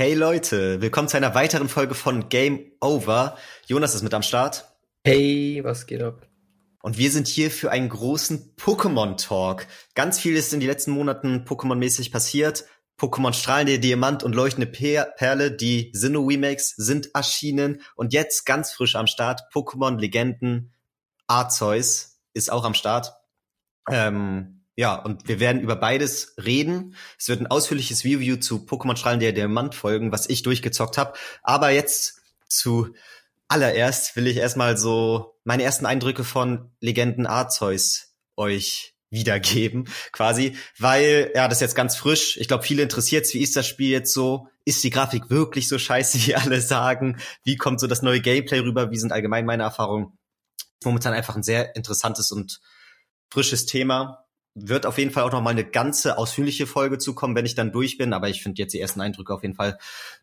Hey Leute, willkommen zu einer weiteren Folge von Game Over. Jonas ist mit am Start. Hey, was geht ab? Und wir sind hier für einen großen Pokémon-Talk. Ganz viel ist in den letzten Monaten Pokémon-mäßig passiert. Pokémon Strahlende Diamant und Leuchtende Perle, die Sinnoh-Remakes sind erschienen. Und jetzt ganz frisch am Start, Pokémon Legenden Arceus ist auch am Start. Ähm, ja, und wir werden über beides reden. Es wird ein ausführliches Review zu Pokémon Strahlen der Diamant folgen, was ich durchgezockt habe. Aber jetzt zu allererst will ich erstmal so meine ersten Eindrücke von Legenden Arceus euch wiedergeben, quasi, weil, ja, das ist jetzt ganz frisch. Ich glaube, viele interessiert's. Wie ist das Spiel jetzt so? Ist die Grafik wirklich so scheiße, wie alle sagen? Wie kommt so das neue Gameplay rüber? Wie sind allgemein meine Erfahrungen? Momentan einfach ein sehr interessantes und frisches Thema. Wird auf jeden Fall auch noch mal eine ganze ausführliche Folge zukommen, wenn ich dann durch bin. Aber ich finde jetzt die ersten Eindrücke auf jeden Fall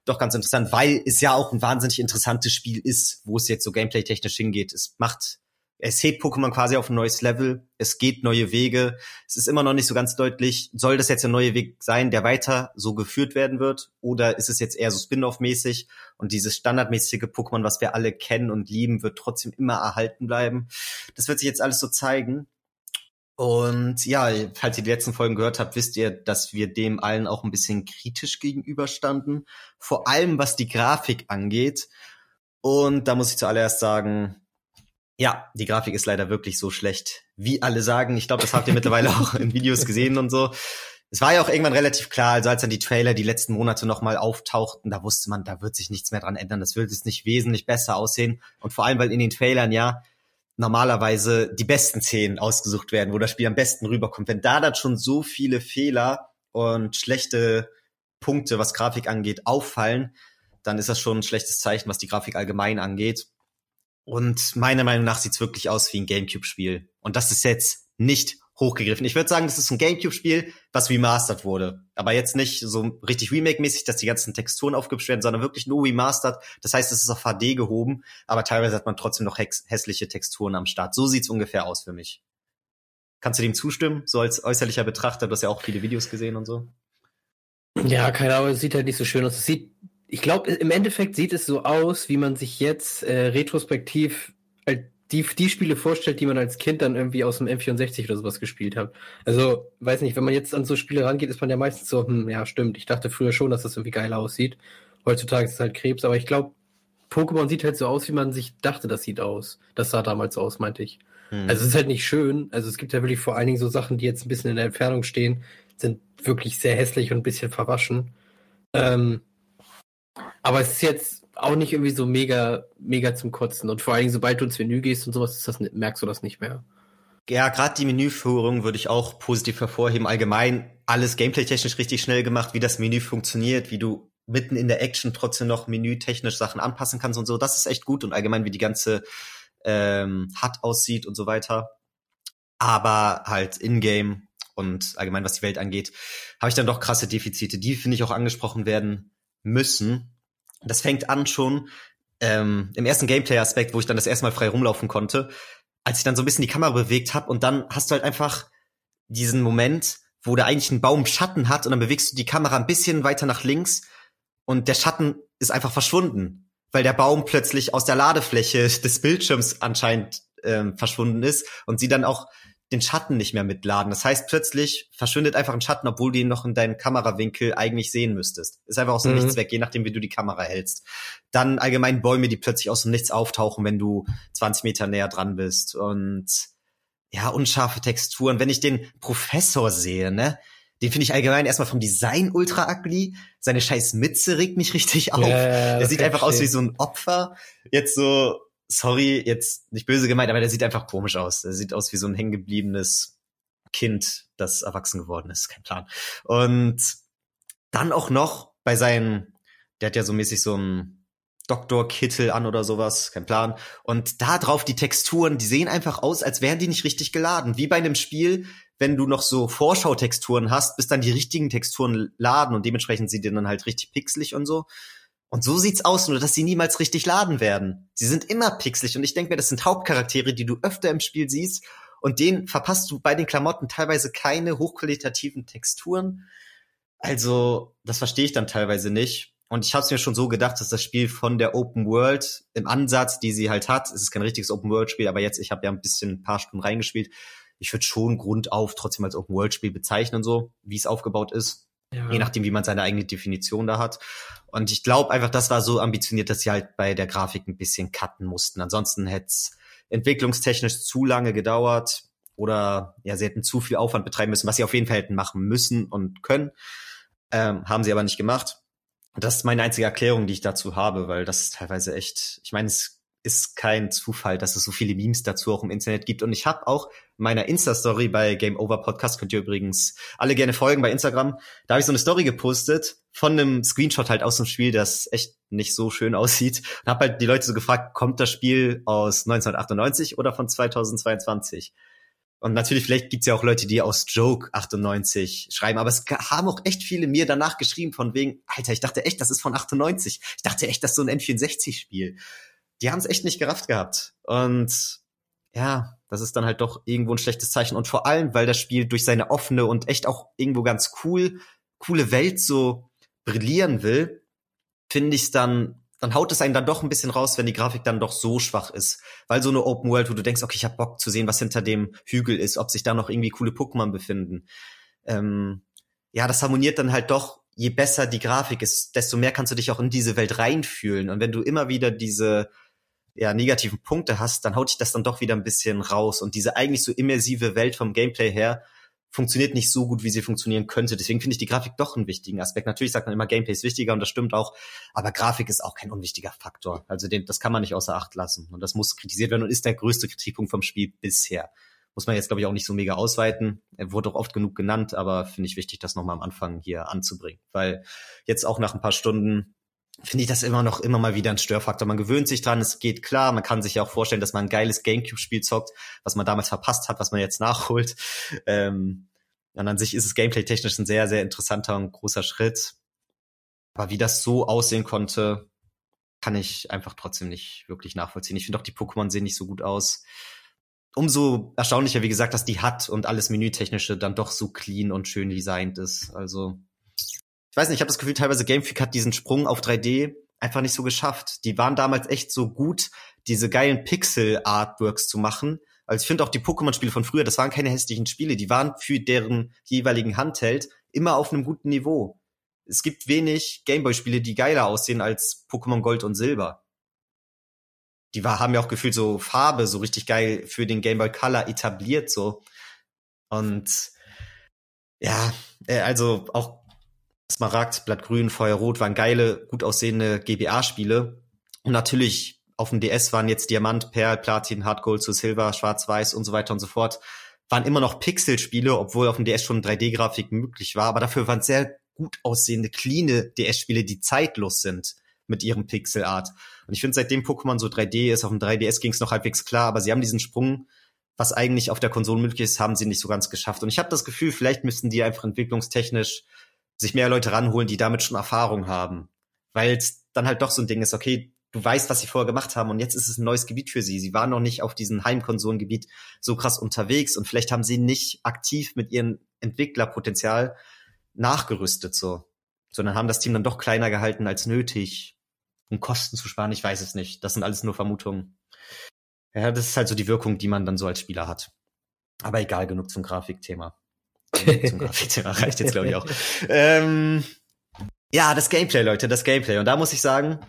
doch ganz interessant, weil es ja auch ein wahnsinnig interessantes Spiel ist, wo es jetzt so gameplay-technisch hingeht. Es macht es hebt Pokémon quasi auf ein neues Level. Es geht neue Wege. Es ist immer noch nicht so ganz deutlich, soll das jetzt ein neuer Weg sein, der weiter so geführt werden wird? Oder ist es jetzt eher so Spin-off-mäßig und dieses standardmäßige Pokémon, was wir alle kennen und lieben, wird trotzdem immer erhalten bleiben? Das wird sich jetzt alles so zeigen. Und ja, falls ihr die letzten Folgen gehört habt, wisst ihr, dass wir dem allen auch ein bisschen kritisch gegenüberstanden. Vor allem was die Grafik angeht. Und da muss ich zuallererst sagen, ja, die Grafik ist leider wirklich so schlecht, wie alle sagen. Ich glaube, das habt ihr mittlerweile auch in Videos gesehen und so. Es war ja auch irgendwann relativ klar, also als dann die Trailer die letzten Monate nochmal auftauchten, da wusste man, da wird sich nichts mehr dran ändern. Das wird jetzt nicht wesentlich besser aussehen. Und vor allem, weil in den Trailern ja normalerweise die besten Szenen ausgesucht werden, wo das Spiel am besten rüberkommt. Wenn da dann schon so viele Fehler und schlechte Punkte, was Grafik angeht, auffallen, dann ist das schon ein schlechtes Zeichen, was die Grafik allgemein angeht. Und meiner Meinung nach sieht's wirklich aus wie ein Gamecube-Spiel. Und das ist jetzt nicht hochgegriffen. Ich würde sagen, das ist ein Gamecube-Spiel, was remastered wurde. Aber jetzt nicht so richtig Remake-mäßig, dass die ganzen Texturen aufgehübscht werden, sondern wirklich nur remastered. Das heißt, es ist auf HD gehoben, aber teilweise hat man trotzdem noch hässliche Texturen am Start. So sieht's ungefähr aus für mich. Kannst du dem zustimmen? So als äußerlicher Betrachter, du hast ja auch viele Videos gesehen und so. Ja, keine Ahnung, es sieht halt nicht so schön aus. Es sieht, ich glaube, im Endeffekt sieht es so aus, wie man sich jetzt äh, retrospektiv halt die, die Spiele vorstellt, die man als Kind dann irgendwie aus dem M64 oder sowas gespielt hat. Also, weiß nicht, wenn man jetzt an so Spiele rangeht, ist man ja meistens so, hm, ja, stimmt, ich dachte früher schon, dass das irgendwie geil aussieht. Heutzutage ist es halt Krebs, aber ich glaube, Pokémon sieht halt so aus, wie man sich dachte, das sieht aus. Das sah damals aus, meinte ich. Hm. Also es ist halt nicht schön. Also es gibt ja wirklich vor allen Dingen so Sachen, die jetzt ein bisschen in der Entfernung stehen, sind wirklich sehr hässlich und ein bisschen verwaschen. Ähm, aber es ist jetzt auch nicht irgendwie so mega, mega zum Kotzen. Und vor allen Dingen, sobald du ins Menü gehst und sowas, das, merkst du das nicht mehr. Ja, gerade die Menüführung würde ich auch positiv hervorheben. Allgemein alles gameplay-technisch richtig schnell gemacht, wie das Menü funktioniert, wie du mitten in der Action trotzdem noch menütechnisch Sachen anpassen kannst und so. Das ist echt gut und allgemein, wie die ganze ähm, HUD aussieht und so weiter. Aber halt in-game und allgemein, was die Welt angeht, habe ich dann doch krasse Defizite, die, finde ich, auch angesprochen werden müssen. Das fängt an schon ähm, im ersten Gameplay-Aspekt, wo ich dann das erste Mal frei rumlaufen konnte, als ich dann so ein bisschen die Kamera bewegt habe und dann hast du halt einfach diesen Moment, wo da eigentlich ein Baum Schatten hat und dann bewegst du die Kamera ein bisschen weiter nach links und der Schatten ist einfach verschwunden, weil der Baum plötzlich aus der Ladefläche des Bildschirms anscheinend ähm, verschwunden ist und sie dann auch den Schatten nicht mehr mitladen. Das heißt, plötzlich verschwindet einfach ein Schatten, obwohl du ihn noch in deinem Kamerawinkel eigentlich sehen müsstest. Ist einfach aus dem mhm. Nichts weg, je nachdem, wie du die Kamera hältst. Dann allgemein Bäume, die plötzlich aus dem Nichts auftauchen, wenn du 20 Meter näher dran bist. Und ja, unscharfe Texturen. Wenn ich den Professor sehe, ne, den finde ich allgemein erstmal vom Design ultra ugly. Seine scheiß Mütze regt mich richtig auf. Yeah, er sieht einfach aus wie so ein Opfer. Jetzt so sorry, jetzt nicht böse gemeint, aber der sieht einfach komisch aus. Der sieht aus wie so ein hängengebliebenes Kind, das erwachsen geworden ist, kein Plan. Und dann auch noch bei seinen, der hat ja so mäßig so ein Doktorkittel an oder sowas, kein Plan. Und da drauf die Texturen, die sehen einfach aus, als wären die nicht richtig geladen. Wie bei einem Spiel, wenn du noch so Vorschautexturen hast, bis dann die richtigen Texturen laden und dementsprechend sind die dann halt richtig pixelig und so. Und so sieht's aus, nur dass sie niemals richtig laden werden. Sie sind immer pixelig und ich denke mir, das sind Hauptcharaktere, die du öfter im Spiel siehst und denen verpasst du bei den Klamotten teilweise keine hochqualitativen Texturen. Also, das verstehe ich dann teilweise nicht. Und ich habe es mir schon so gedacht, dass das Spiel von der Open World im Ansatz, die sie halt hat, es ist kein richtiges Open World Spiel, aber jetzt, ich habe ja ein bisschen ein paar Stunden reingespielt, ich würde schon grundauf trotzdem als Open World Spiel bezeichnen, so wie es aufgebaut ist. Ja. Je nachdem, wie man seine eigene Definition da hat. Und ich glaube einfach, das war so ambitioniert, dass sie halt bei der Grafik ein bisschen cutten mussten. Ansonsten hätte es entwicklungstechnisch zu lange gedauert oder ja, sie hätten zu viel Aufwand betreiben müssen, was sie auf jeden Fall hätten machen müssen und können. Ähm, haben sie aber nicht gemacht. Das ist meine einzige Erklärung, die ich dazu habe, weil das ist teilweise echt, ich meine, es ist kein Zufall, dass es so viele Memes dazu auch im Internet gibt. Und ich habe auch meiner Insta-Story bei Game Over Podcast, könnt ihr übrigens alle gerne folgen bei Instagram, da habe ich so eine Story gepostet von einem Screenshot halt aus dem Spiel, das echt nicht so schön aussieht. Und habe halt die Leute so gefragt, kommt das Spiel aus 1998 oder von 2022? Und natürlich, vielleicht gibt's ja auch Leute, die aus Joke 98 schreiben, aber es haben auch echt viele mir danach geschrieben von wegen, Alter, ich dachte echt, das ist von 98. Ich dachte echt, das ist so ein N64-Spiel die haben es echt nicht gerafft gehabt. Und ja, das ist dann halt doch irgendwo ein schlechtes Zeichen. Und vor allem, weil das Spiel durch seine offene und echt auch irgendwo ganz cool, coole Welt so brillieren will, finde ich es dann, dann haut es einen dann doch ein bisschen raus, wenn die Grafik dann doch so schwach ist. Weil so eine Open World, wo du denkst, okay, ich hab Bock zu sehen, was hinter dem Hügel ist, ob sich da noch irgendwie coole Pokémon befinden. Ähm, ja, das harmoniert dann halt doch je besser die Grafik ist, desto mehr kannst du dich auch in diese Welt reinfühlen. Und wenn du immer wieder diese ja, negativen Punkte hast, dann haut dich das dann doch wieder ein bisschen raus. Und diese eigentlich so immersive Welt vom Gameplay her funktioniert nicht so gut, wie sie funktionieren könnte. Deswegen finde ich die Grafik doch einen wichtigen Aspekt. Natürlich sagt man immer, Gameplay ist wichtiger und das stimmt auch, aber Grafik ist auch kein unwichtiger Faktor. Also den, das kann man nicht außer Acht lassen. Und das muss kritisiert werden und ist der größte Kritikpunkt vom Spiel bisher. Muss man jetzt, glaube ich, auch nicht so mega ausweiten. Er wurde auch oft genug genannt, aber finde ich wichtig, das nochmal am Anfang hier anzubringen. Weil jetzt auch nach ein paar Stunden finde ich das immer noch immer mal wieder ein Störfaktor. Man gewöhnt sich dran, es geht klar. Man kann sich ja auch vorstellen, dass man ein geiles Gamecube-Spiel zockt, was man damals verpasst hat, was man jetzt nachholt. Ähm, und an sich ist es gameplay-technisch ein sehr, sehr interessanter und großer Schritt. Aber wie das so aussehen konnte, kann ich einfach trotzdem nicht wirklich nachvollziehen. Ich finde auch, die Pokémon sehen nicht so gut aus. Umso erstaunlicher, wie gesagt, dass die hat und alles Menütechnische dann doch so clean und schön designt ist. Also ich weiß nicht, ich habe das Gefühl, teilweise Game Freak hat diesen Sprung auf 3D einfach nicht so geschafft. Die waren damals echt so gut, diese geilen Pixel-Artworks zu machen. Also ich finde auch die Pokémon-Spiele von früher, das waren keine hässlichen Spiele, die waren für deren jeweiligen Handheld immer auf einem guten Niveau. Es gibt wenig Gameboy-Spiele, die geiler aussehen als Pokémon Gold und Silber. Die war, haben ja auch gefühlt so Farbe so richtig geil für den Gameboy Color etabliert so. Und ja, äh, also auch Smaragd, Blattgrün, Feuerrot waren geile, gut aussehende GBA-Spiele. Und natürlich auf dem DS waren jetzt Diamant, Perl, Platin, Hardgold zu Silber, Schwarz-Weiß und so weiter und so fort. Waren immer noch Pixel-Spiele, obwohl auf dem DS schon 3D-Grafik möglich war. Aber dafür waren sehr gut aussehende, cleane DS-Spiele, die zeitlos sind mit ihrem Pixel-Art. Und ich finde, seitdem Pokémon so 3D ist, auf dem 3DS ging es noch halbwegs klar, aber sie haben diesen Sprung, was eigentlich auf der Konsole möglich ist, haben sie nicht so ganz geschafft. Und ich habe das Gefühl, vielleicht müssten die einfach entwicklungstechnisch sich mehr Leute ranholen, die damit schon Erfahrung haben. Weil es dann halt doch so ein Ding ist, okay, du weißt, was sie vorher gemacht haben und jetzt ist es ein neues Gebiet für sie. Sie waren noch nicht auf diesem Heimkonsolengebiet so krass unterwegs und vielleicht haben sie nicht aktiv mit ihrem Entwicklerpotenzial nachgerüstet so, sondern haben das Team dann doch kleiner gehalten als nötig, um Kosten zu sparen. Ich weiß es nicht. Das sind alles nur Vermutungen. Ja, das ist halt so die Wirkung, die man dann so als Spieler hat. Aber egal, genug zum Grafikthema. Zum Grafikthema reicht jetzt, glaube ich, auch. Ähm, ja, das Gameplay, Leute, das Gameplay. Und da muss ich sagen,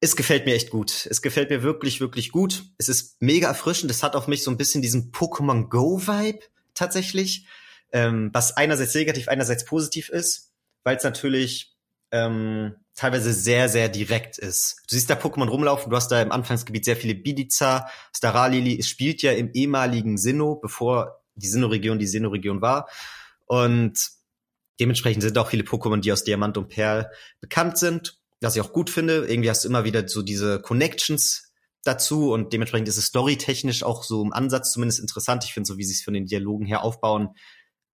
es gefällt mir echt gut. Es gefällt mir wirklich, wirklich gut. Es ist mega erfrischend. Es hat auf mich so ein bisschen diesen Pokémon Go-Vibe tatsächlich. Ähm, was einerseits negativ, einerseits positiv ist, weil es natürlich ähm, teilweise sehr, sehr direkt ist. Du siehst da Pokémon rumlaufen, du hast da im Anfangsgebiet sehr viele Bidiza, Staralili, es spielt ja im ehemaligen Sinnoh, bevor die Sinnoh-Region die Sinnoh-Region war. Und dementsprechend sind auch viele Pokémon, die aus Diamant und Perl bekannt sind, was ich auch gut finde. Irgendwie hast du immer wieder so diese Connections dazu und dementsprechend ist es storytechnisch auch so im Ansatz zumindest interessant. Ich finde so, wie sie es von den Dialogen her aufbauen,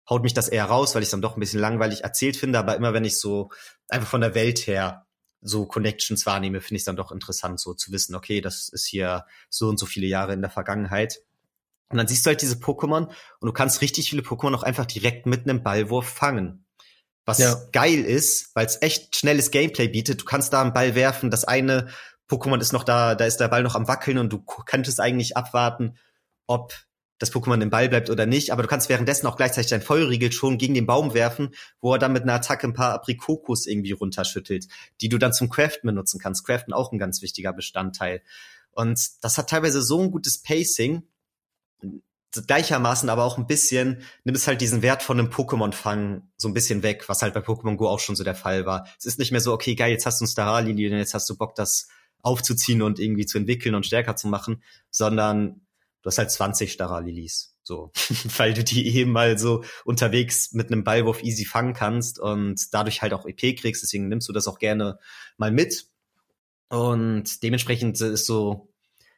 haut mich das eher raus, weil ich es dann doch ein bisschen langweilig erzählt finde. Aber immer wenn ich so einfach von der Welt her so Connections wahrnehme, finde ich es dann doch interessant, so zu wissen, okay, das ist hier so und so viele Jahre in der Vergangenheit. Und dann siehst du halt diese Pokémon und du kannst richtig viele Pokémon auch einfach direkt mit einem Ballwurf fangen. was ja. geil ist, weil es echt schnelles Gameplay bietet. Du kannst da einen Ball werfen, das eine Pokémon ist noch da, da ist der Ball noch am wackeln und du könntest eigentlich abwarten, ob das Pokémon im Ball bleibt oder nicht, aber du kannst währenddessen auch gleichzeitig dein Feuerriegel schon gegen den Baum werfen, wo er dann mit einer Attacke ein paar Aprikokos irgendwie runterschüttelt, die du dann zum Craften benutzen kannst. Craften auch ein ganz wichtiger Bestandteil. Und das hat teilweise so ein gutes Pacing, gleichermaßen aber auch ein bisschen, nimmt es halt diesen Wert von einem Pokémon-Fang so ein bisschen weg, was halt bei Pokémon Go auch schon so der Fall war. Es ist nicht mehr so, okay, geil, jetzt hast du ein Starali, jetzt hast du Bock, das aufzuziehen und irgendwie zu entwickeln und stärker zu machen, sondern du hast halt 20 Staralilis. So, weil du die eben mal so unterwegs mit einem Ballwurf easy fangen kannst und dadurch halt auch EP kriegst, deswegen nimmst du das auch gerne mal mit. Und dementsprechend ist so,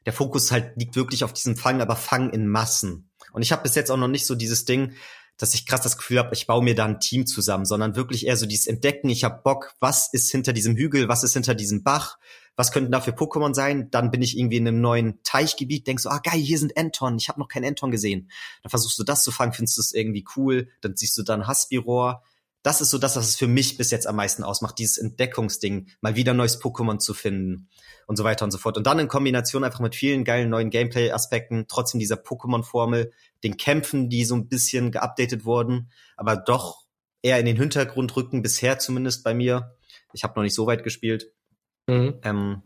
der Fokus halt liegt wirklich auf diesem Fang, aber Fang in Massen. Und ich habe bis jetzt auch noch nicht so dieses Ding, dass ich krass das Gefühl habe, ich baue mir da ein Team zusammen, sondern wirklich eher so dieses Entdecken, ich habe Bock, was ist hinter diesem Hügel, was ist hinter diesem Bach, was könnten da für Pokémon sein? Dann bin ich irgendwie in einem neuen Teichgebiet, denkst so, ah geil, hier sind Enton, ich habe noch keinen Enton gesehen. Dann versuchst du das zu fangen, findest du es irgendwie cool, dann siehst du dann Haspiror. Das ist so das, was es für mich bis jetzt am meisten ausmacht, dieses Entdeckungsding, mal wieder neues Pokémon zu finden und so weiter und so fort. Und dann in Kombination einfach mit vielen geilen neuen Gameplay-Aspekten, trotzdem dieser Pokémon-Formel, den Kämpfen, die so ein bisschen geupdatet wurden, aber doch eher in den Hintergrund rücken, bisher zumindest bei mir. Ich habe noch nicht so weit gespielt. Mhm. Ähm,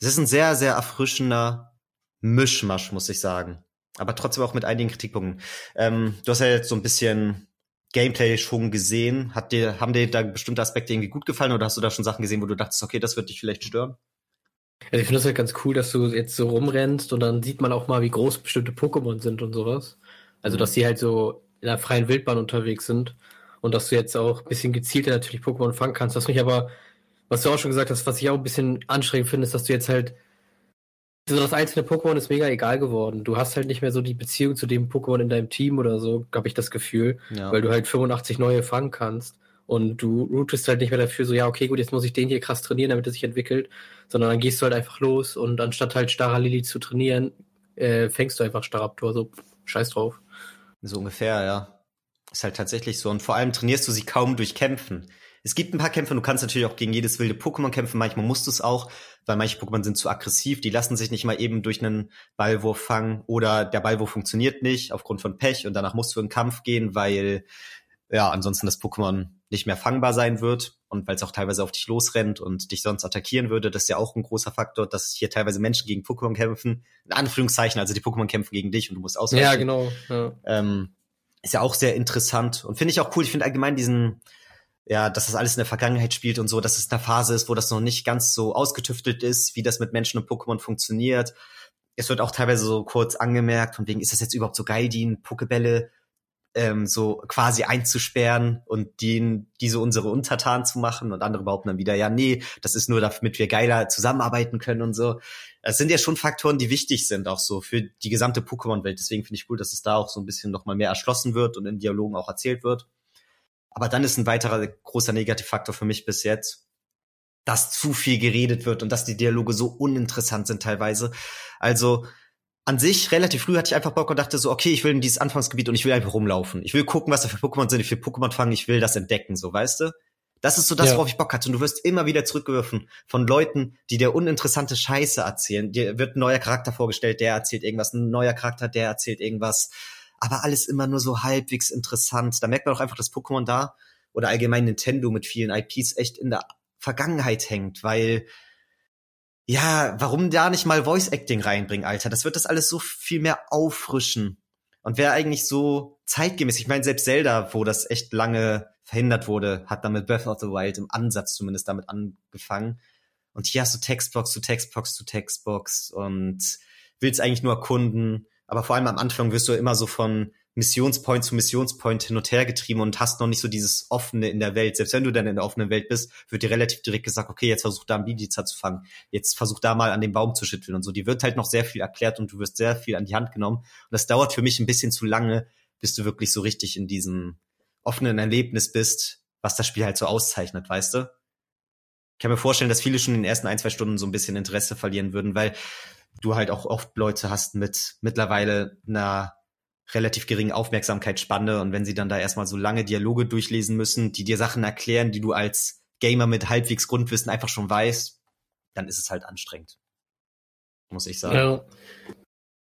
es ist ein sehr, sehr erfrischender Mischmasch, muss ich sagen. Aber trotzdem auch mit einigen Kritikpunkten. Ähm, du hast ja jetzt so ein bisschen Gameplay schon gesehen. Hat dir, haben dir da bestimmte Aspekte irgendwie gut gefallen oder hast du da schon Sachen gesehen, wo du dachtest, okay, das wird dich vielleicht stören? Also ich finde das halt ganz cool, dass du jetzt so rumrennst und dann sieht man auch mal, wie groß bestimmte Pokémon sind und sowas. Also, mhm. dass sie halt so in der freien Wildbahn unterwegs sind und dass du jetzt auch ein bisschen gezielter natürlich Pokémon fangen kannst. Was mich aber was du auch schon gesagt hast, was ich auch ein bisschen anstrengend finde, ist, dass du jetzt halt so das einzelne Pokémon ist mega egal geworden. Du hast halt nicht mehr so die Beziehung zu dem Pokémon in deinem Team oder so, habe ich das Gefühl, ja. weil du halt 85 neue fangen kannst und du routest halt nicht mehr dafür so, ja, okay, gut, jetzt muss ich den hier krass trainieren, damit er sich entwickelt, sondern dann gehst du halt einfach los und anstatt halt Staralili zu trainieren, äh, fängst du einfach Staraptor, so scheiß drauf. So ungefähr, ja. Ist halt tatsächlich so. Und vor allem trainierst du sie kaum durch Kämpfen. Es gibt ein paar Kämpfe, du kannst natürlich auch gegen jedes wilde Pokémon kämpfen, manchmal musst du es auch, weil manche Pokémon sind zu aggressiv, die lassen sich nicht mal eben durch einen Ballwurf fangen oder der Ballwurf funktioniert nicht aufgrund von Pech und danach musst du in den Kampf gehen, weil ja, ansonsten das Pokémon nicht mehr fangbar sein wird und weil es auch teilweise auf dich losrennt und dich sonst attackieren würde, das ist ja auch ein großer Faktor, dass hier teilweise Menschen gegen Pokémon kämpfen, in Anführungszeichen, also die Pokémon kämpfen gegen dich und du musst ausweichen. Ja, genau. Ja. Ähm, ist ja auch sehr interessant und finde ich auch cool. Ich finde allgemein diesen ja, dass das alles in der Vergangenheit spielt und so, dass es eine Phase ist, wo das noch nicht ganz so ausgetüftelt ist, wie das mit Menschen und Pokémon funktioniert. Es wird auch teilweise so kurz angemerkt, von wegen, ist das jetzt überhaupt so geil, die Pokebälle ähm, so quasi einzusperren und die, diese unsere Untertanen zu machen und andere behaupten dann wieder, ja, nee, das ist nur damit wir geiler zusammenarbeiten können und so. Das sind ja schon Faktoren, die wichtig sind, auch so für die gesamte Pokémon-Welt. Deswegen finde ich cool, dass es da auch so ein bisschen nochmal mehr erschlossen wird und in Dialogen auch erzählt wird. Aber dann ist ein weiterer großer Negativfaktor für mich bis jetzt, dass zu viel geredet wird und dass die Dialoge so uninteressant sind teilweise. Also an sich relativ früh hatte ich einfach Bock und dachte so, okay, ich will in dieses Anfangsgebiet und ich will einfach rumlaufen. Ich will gucken, was da für Pokémon sind, ich will Pokémon fangen, ich will das entdecken, so weißt du? Das ist so das, ja. worauf ich Bock hatte. Und du wirst immer wieder zurückgeworfen von Leuten, die dir uninteressante Scheiße erzählen. Dir wird ein neuer Charakter vorgestellt, der erzählt irgendwas, ein neuer Charakter, der erzählt irgendwas aber alles immer nur so halbwegs interessant. Da merkt man auch einfach, dass Pokémon da oder allgemein Nintendo mit vielen IPs echt in der Vergangenheit hängt, weil ja, warum da nicht mal Voice Acting reinbringen, Alter? Das wird das alles so viel mehr auffrischen und wäre eigentlich so zeitgemäß. Ich meine, selbst Zelda, wo das echt lange verhindert wurde, hat damit Breath of the Wild im Ansatz zumindest damit angefangen. Und hier hast du Textbox zu Textbox zu Textbox und willst eigentlich nur erkunden aber vor allem am Anfang wirst du immer so von Missionspoint zu Missionspoint hin und her getrieben und hast noch nicht so dieses Offene in der Welt. Selbst wenn du dann in der offenen Welt bist, wird dir relativ direkt gesagt, okay, jetzt versuch da einen Bidiza zu fangen. Jetzt versuch da mal an den Baum zu schütteln und so. Die wird halt noch sehr viel erklärt und du wirst sehr viel an die Hand genommen. Und das dauert für mich ein bisschen zu lange, bis du wirklich so richtig in diesem offenen Erlebnis bist, was das Spiel halt so auszeichnet, weißt du? Ich kann mir vorstellen, dass viele schon in den ersten ein, zwei Stunden so ein bisschen Interesse verlieren würden, weil du halt auch oft Leute hast mit mittlerweile einer relativ geringen Aufmerksamkeitsspanne und wenn sie dann da erstmal so lange Dialoge durchlesen müssen, die dir Sachen erklären, die du als Gamer mit halbwegs Grundwissen einfach schon weißt, dann ist es halt anstrengend. Muss ich sagen. Ja.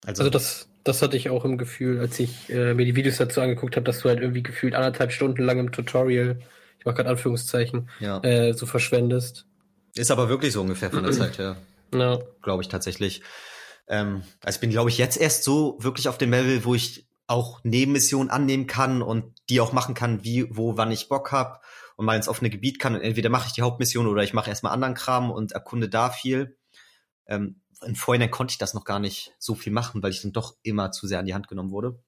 Also, also das, das hatte ich auch im Gefühl, als ich äh, mir die Videos dazu angeguckt habe, dass du halt irgendwie gefühlt anderthalb Stunden lang im Tutorial, ich mach gerade Anführungszeichen, ja. äh, so verschwendest. Ist aber wirklich so ungefähr von der Zeit her. Ja. Glaube ich tatsächlich. Ähm, also ich bin, glaube ich, jetzt erst so wirklich auf dem Level, wo ich auch Nebenmissionen annehmen kann und die auch machen kann, wie, wo, wann ich Bock hab und mal ins offene Gebiet kann. Und entweder mache ich die Hauptmission oder ich mache erstmal anderen Kram und erkunde da viel. Ähm, Im Vorhinein konnte ich das noch gar nicht so viel machen, weil ich dann doch immer zu sehr an die Hand genommen wurde.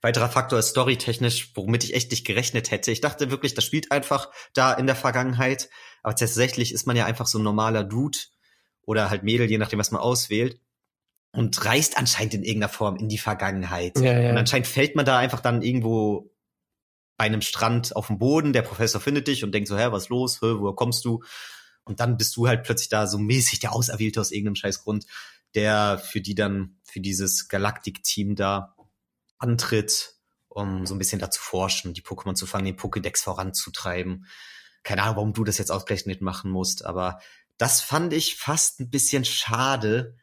Weiterer Faktor ist storytechnisch, womit ich echt nicht gerechnet hätte. Ich dachte wirklich, das spielt einfach da in der Vergangenheit. Aber tatsächlich ist man ja einfach so ein normaler Dude oder halt Mädel, je nachdem, was man auswählt und reist anscheinend in irgendeiner Form in die Vergangenheit. Ja, ja. Und anscheinend fällt man da einfach dann irgendwo bei einem Strand auf dem Boden, der Professor findet dich und denkt so, hä, was ist los, hä, woher kommst du? Und dann bist du halt plötzlich da so mäßig der Auserwählte aus irgendeinem Scheißgrund, der für die dann, für dieses Galaktik-Team da antritt, um so ein bisschen da zu forschen, die Pokémon zu fangen, den Pokédex voranzutreiben. Keine Ahnung, warum du das jetzt ausgerechnet machen musst, aber das fand ich fast ein bisschen schade,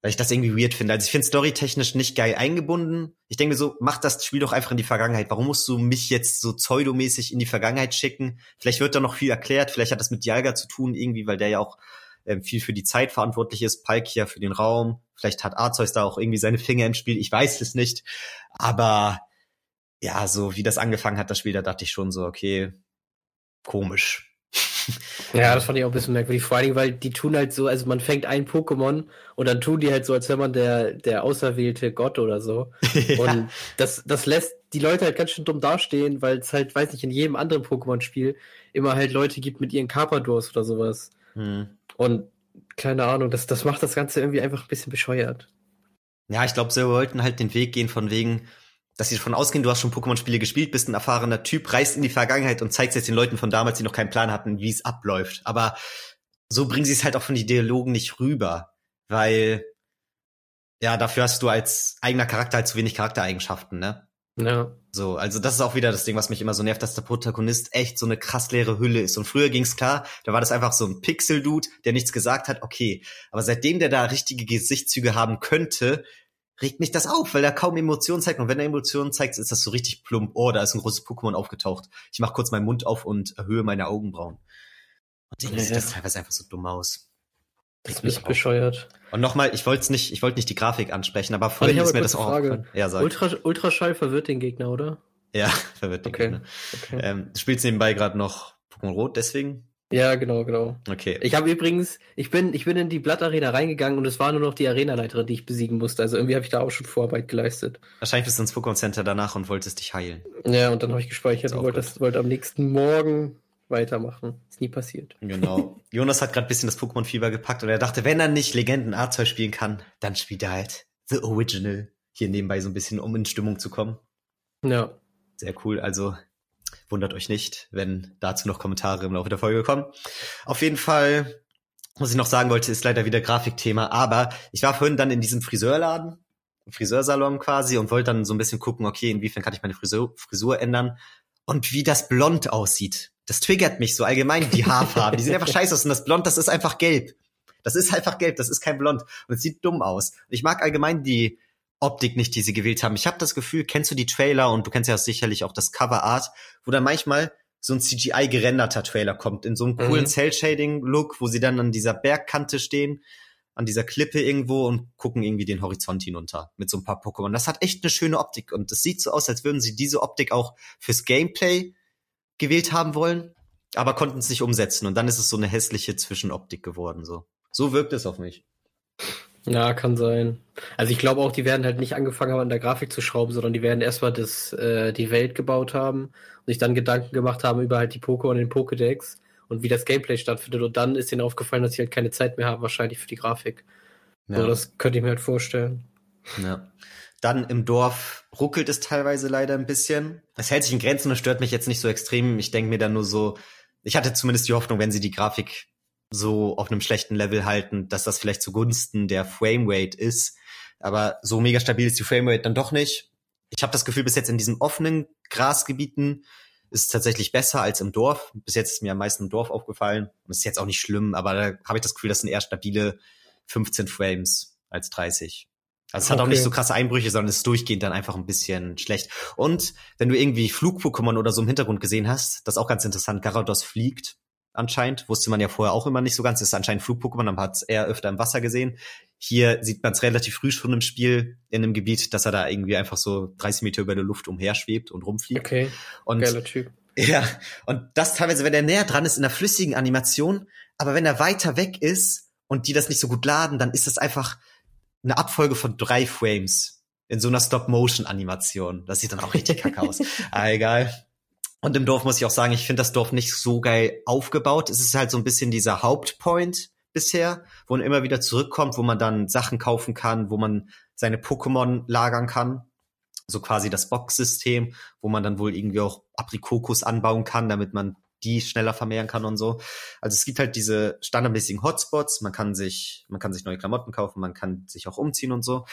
weil ich das irgendwie weird finde. Also ich finde storytechnisch nicht geil eingebunden. Ich denke so, mach das Spiel doch einfach in die Vergangenheit. Warum musst du mich jetzt so pseudomäßig in die Vergangenheit schicken? Vielleicht wird da noch viel erklärt, vielleicht hat das mit Dialga zu tun irgendwie, weil der ja auch ähm, viel für die Zeit verantwortlich ist, Palkia für den Raum. Vielleicht hat Arzeus da auch irgendwie seine Finger im Spiel, ich weiß es nicht. Aber ja, so wie das angefangen hat, das Spiel, da dachte ich schon so, okay, komisch. Ja, das fand ich auch ein bisschen merkwürdig. Vor allem, weil die tun halt so, also man fängt ein Pokémon und dann tun die halt so, als wäre man der, der auserwählte Gott oder so. ja. Und das, das lässt die Leute halt ganz schön dumm dastehen, weil es halt, weiß nicht, in jedem anderen Pokémon-Spiel immer halt Leute gibt mit ihren Carpadors oder sowas. Hm. Und keine Ahnung, das, das macht das Ganze irgendwie einfach ein bisschen bescheuert. Ja, ich glaube, sie wollten halt den Weg gehen von wegen, dass sie davon ausgehen, du hast schon Pokémon-Spiele gespielt, bist ein erfahrener Typ, reist in die Vergangenheit und zeigst jetzt den Leuten von damals, die noch keinen Plan hatten, wie es abläuft. Aber so bringen sie es halt auch von den Dialogen nicht rüber, weil ja, dafür hast du als eigener Charakter halt zu wenig Charaktereigenschaften, ne? Ja. So, also das ist auch wieder das Ding, was mich immer so nervt, dass der Protagonist echt so eine krass leere Hülle ist. Und früher ging's klar, da war das einfach so ein Pixel-Dude, der nichts gesagt hat, okay. Aber seitdem der da richtige Gesichtszüge haben könnte, regt mich das auf, weil er kaum Emotionen zeigt. Und wenn er Emotionen zeigt, ist das so richtig plump. Oh, da ist ein großes Pokémon aufgetaucht. Ich mache kurz meinen Mund auf und erhöhe meine Augenbrauen. Und irgendwie ja. sieht das teilweise einfach so dumm aus. Das ist bescheuert. Und nochmal, ich wollte nicht, ich wollte nicht die Grafik ansprechen, aber vorhin ist mir das auch Frage. Ja, sag. Ultra, Ultraschall verwirrt den Gegner, oder? Ja, verwirrt den okay. Gegner. Okay. Ähm, du spielst nebenbei gerade noch Pokémon Rot, deswegen? Ja, genau, genau. Okay. Ich habe übrigens, ich bin, ich bin in die Blattarena reingegangen und es war nur noch die Arenaleiterin, die ich besiegen musste. Also irgendwie habe ich da auch schon Vorarbeit geleistet. Wahrscheinlich bist du ins Pokémon Center danach und wolltest dich heilen. Ja, und dann habe ich gespeichert und wollte, wollte am nächsten Morgen weitermachen. Ist nie passiert. Genau. Jonas hat gerade bisschen das Pokémon-Fieber gepackt und er dachte, wenn er nicht Legenden Arzeus spielen kann, dann spielt er halt The Original hier nebenbei so ein bisschen, um in Stimmung zu kommen. Ja. Sehr cool. Also Wundert euch nicht, wenn dazu noch Kommentare im Laufe der Folge kommen. Auf jeden Fall, was ich noch sagen wollte, ist leider wieder Grafikthema, aber ich war vorhin dann in diesem Friseurladen, Friseursalon quasi und wollte dann so ein bisschen gucken, okay, inwiefern kann ich meine Frisur, Frisur ändern und wie das Blond aussieht. Das triggert mich so allgemein, die Haarfarben. die sehen einfach scheiße aus und das Blond, das ist einfach gelb. Das ist einfach gelb, das ist kein Blond und es sieht dumm aus. Ich mag allgemein die Optik nicht, die sie gewählt haben. Ich habe das Gefühl, kennst du die Trailer und du kennst ja sicherlich auch das Cover Art, wo dann manchmal so ein CGI gerenderter Trailer kommt in so einem coolen mhm. Cell Shading Look, wo sie dann an dieser Bergkante stehen, an dieser Klippe irgendwo und gucken irgendwie den Horizont hinunter mit so ein paar Pokémon. Das hat echt eine schöne Optik und es sieht so aus, als würden sie diese Optik auch fürs Gameplay gewählt haben wollen, aber konnten es nicht umsetzen und dann ist es so eine hässliche Zwischenoptik geworden so. So wirkt es auf mich. Ja, kann sein. Also ich glaube auch, die werden halt nicht angefangen haben, an der Grafik zu schrauben, sondern die werden erstmal das, äh, die Welt gebaut haben und sich dann Gedanken gemacht haben über halt die Poké und den Pokédex und wie das Gameplay stattfindet. Und dann ist ihnen aufgefallen, dass sie halt keine Zeit mehr haben, wahrscheinlich für die Grafik. Ja. So, das könnte ich mir halt vorstellen. Ja. Dann im Dorf ruckelt es teilweise leider ein bisschen. Es hält sich in Grenzen und stört mich jetzt nicht so extrem. Ich denke mir dann nur so, ich hatte zumindest die Hoffnung, wenn sie die Grafik so auf einem schlechten Level halten, dass das vielleicht zugunsten der Framerate ist. Aber so mega stabil ist die Framerate dann doch nicht. Ich habe das Gefühl, bis jetzt in diesen offenen Grasgebieten ist es tatsächlich besser als im Dorf. Bis jetzt ist mir am meisten im Dorf aufgefallen. Das ist jetzt auch nicht schlimm, aber da habe ich das Gefühl, das sind eher stabile 15 Frames als 30. Also es okay. hat auch nicht so krasse Einbrüche, sondern es ist durchgehend dann einfach ein bisschen schlecht. Und wenn du irgendwie Flug-Pokémon oder so im Hintergrund gesehen hast, das ist auch ganz interessant, Garados fliegt anscheinend. Wusste man ja vorher auch immer nicht so ganz. Das ist anscheinend Flug-Pokémon, man hat es eher öfter im Wasser gesehen. Hier sieht man es relativ früh schon im Spiel in einem Gebiet, dass er da irgendwie einfach so 30 Meter über der Luft umherschwebt und rumfliegt. Okay. Und, Geiler Typ. Ja, und das teilweise, wenn er näher dran ist in der flüssigen Animation, aber wenn er weiter weg ist und die das nicht so gut laden, dann ist das einfach eine Abfolge von drei Frames in so einer Stop-Motion-Animation. Das sieht dann auch richtig kacke aus. Ah, egal. Und im Dorf muss ich auch sagen, ich finde das Dorf nicht so geil aufgebaut. Es ist halt so ein bisschen dieser Hauptpoint bisher, wo man immer wieder zurückkommt, wo man dann Sachen kaufen kann, wo man seine Pokémon lagern kann. So quasi das Box-System, wo man dann wohl irgendwie auch Aprikokus anbauen kann, damit man die schneller vermehren kann und so. Also es gibt halt diese standardmäßigen Hotspots, man kann sich, man kann sich neue Klamotten kaufen, man kann sich auch umziehen und so.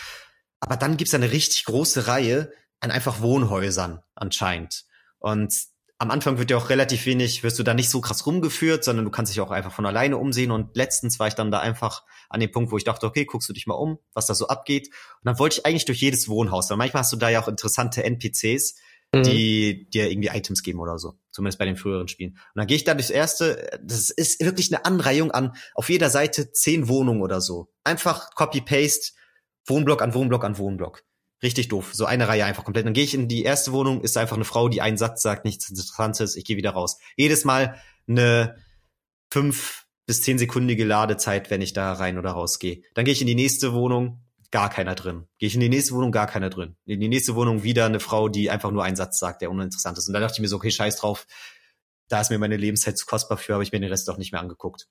Aber dann gibt's eine richtig große Reihe an einfach Wohnhäusern anscheinend. Und am Anfang wird ja auch relativ wenig, wirst du da nicht so krass rumgeführt, sondern du kannst dich auch einfach von alleine umsehen. Und letztens war ich dann da einfach an dem Punkt, wo ich dachte, okay, guckst du dich mal um, was da so abgeht. Und dann wollte ich eigentlich durch jedes Wohnhaus, weil manchmal hast du da ja auch interessante NPCs, mhm. die dir irgendwie Items geben oder so. Zumindest bei den früheren Spielen. Und dann gehe ich da durchs erste, das ist wirklich eine Anreihung an auf jeder Seite zehn Wohnungen oder so. Einfach Copy-Paste, Wohnblock an Wohnblock an Wohnblock. Richtig doof. So eine Reihe einfach komplett. Dann gehe ich in die erste Wohnung, ist einfach eine Frau, die einen Satz sagt, nichts Interessantes, ich gehe wieder raus. Jedes Mal eine fünf bis zehnsekundige Ladezeit, wenn ich da rein oder raus gehe. Dann gehe ich in die nächste Wohnung, gar keiner drin. Gehe ich in die nächste Wohnung, gar keiner drin. In die nächste Wohnung wieder eine Frau, die einfach nur einen Satz sagt, der uninteressant ist. Und da dachte ich mir so, okay, scheiß drauf, da ist mir meine Lebenszeit zu kostbar für, habe ich mir den Rest auch nicht mehr angeguckt.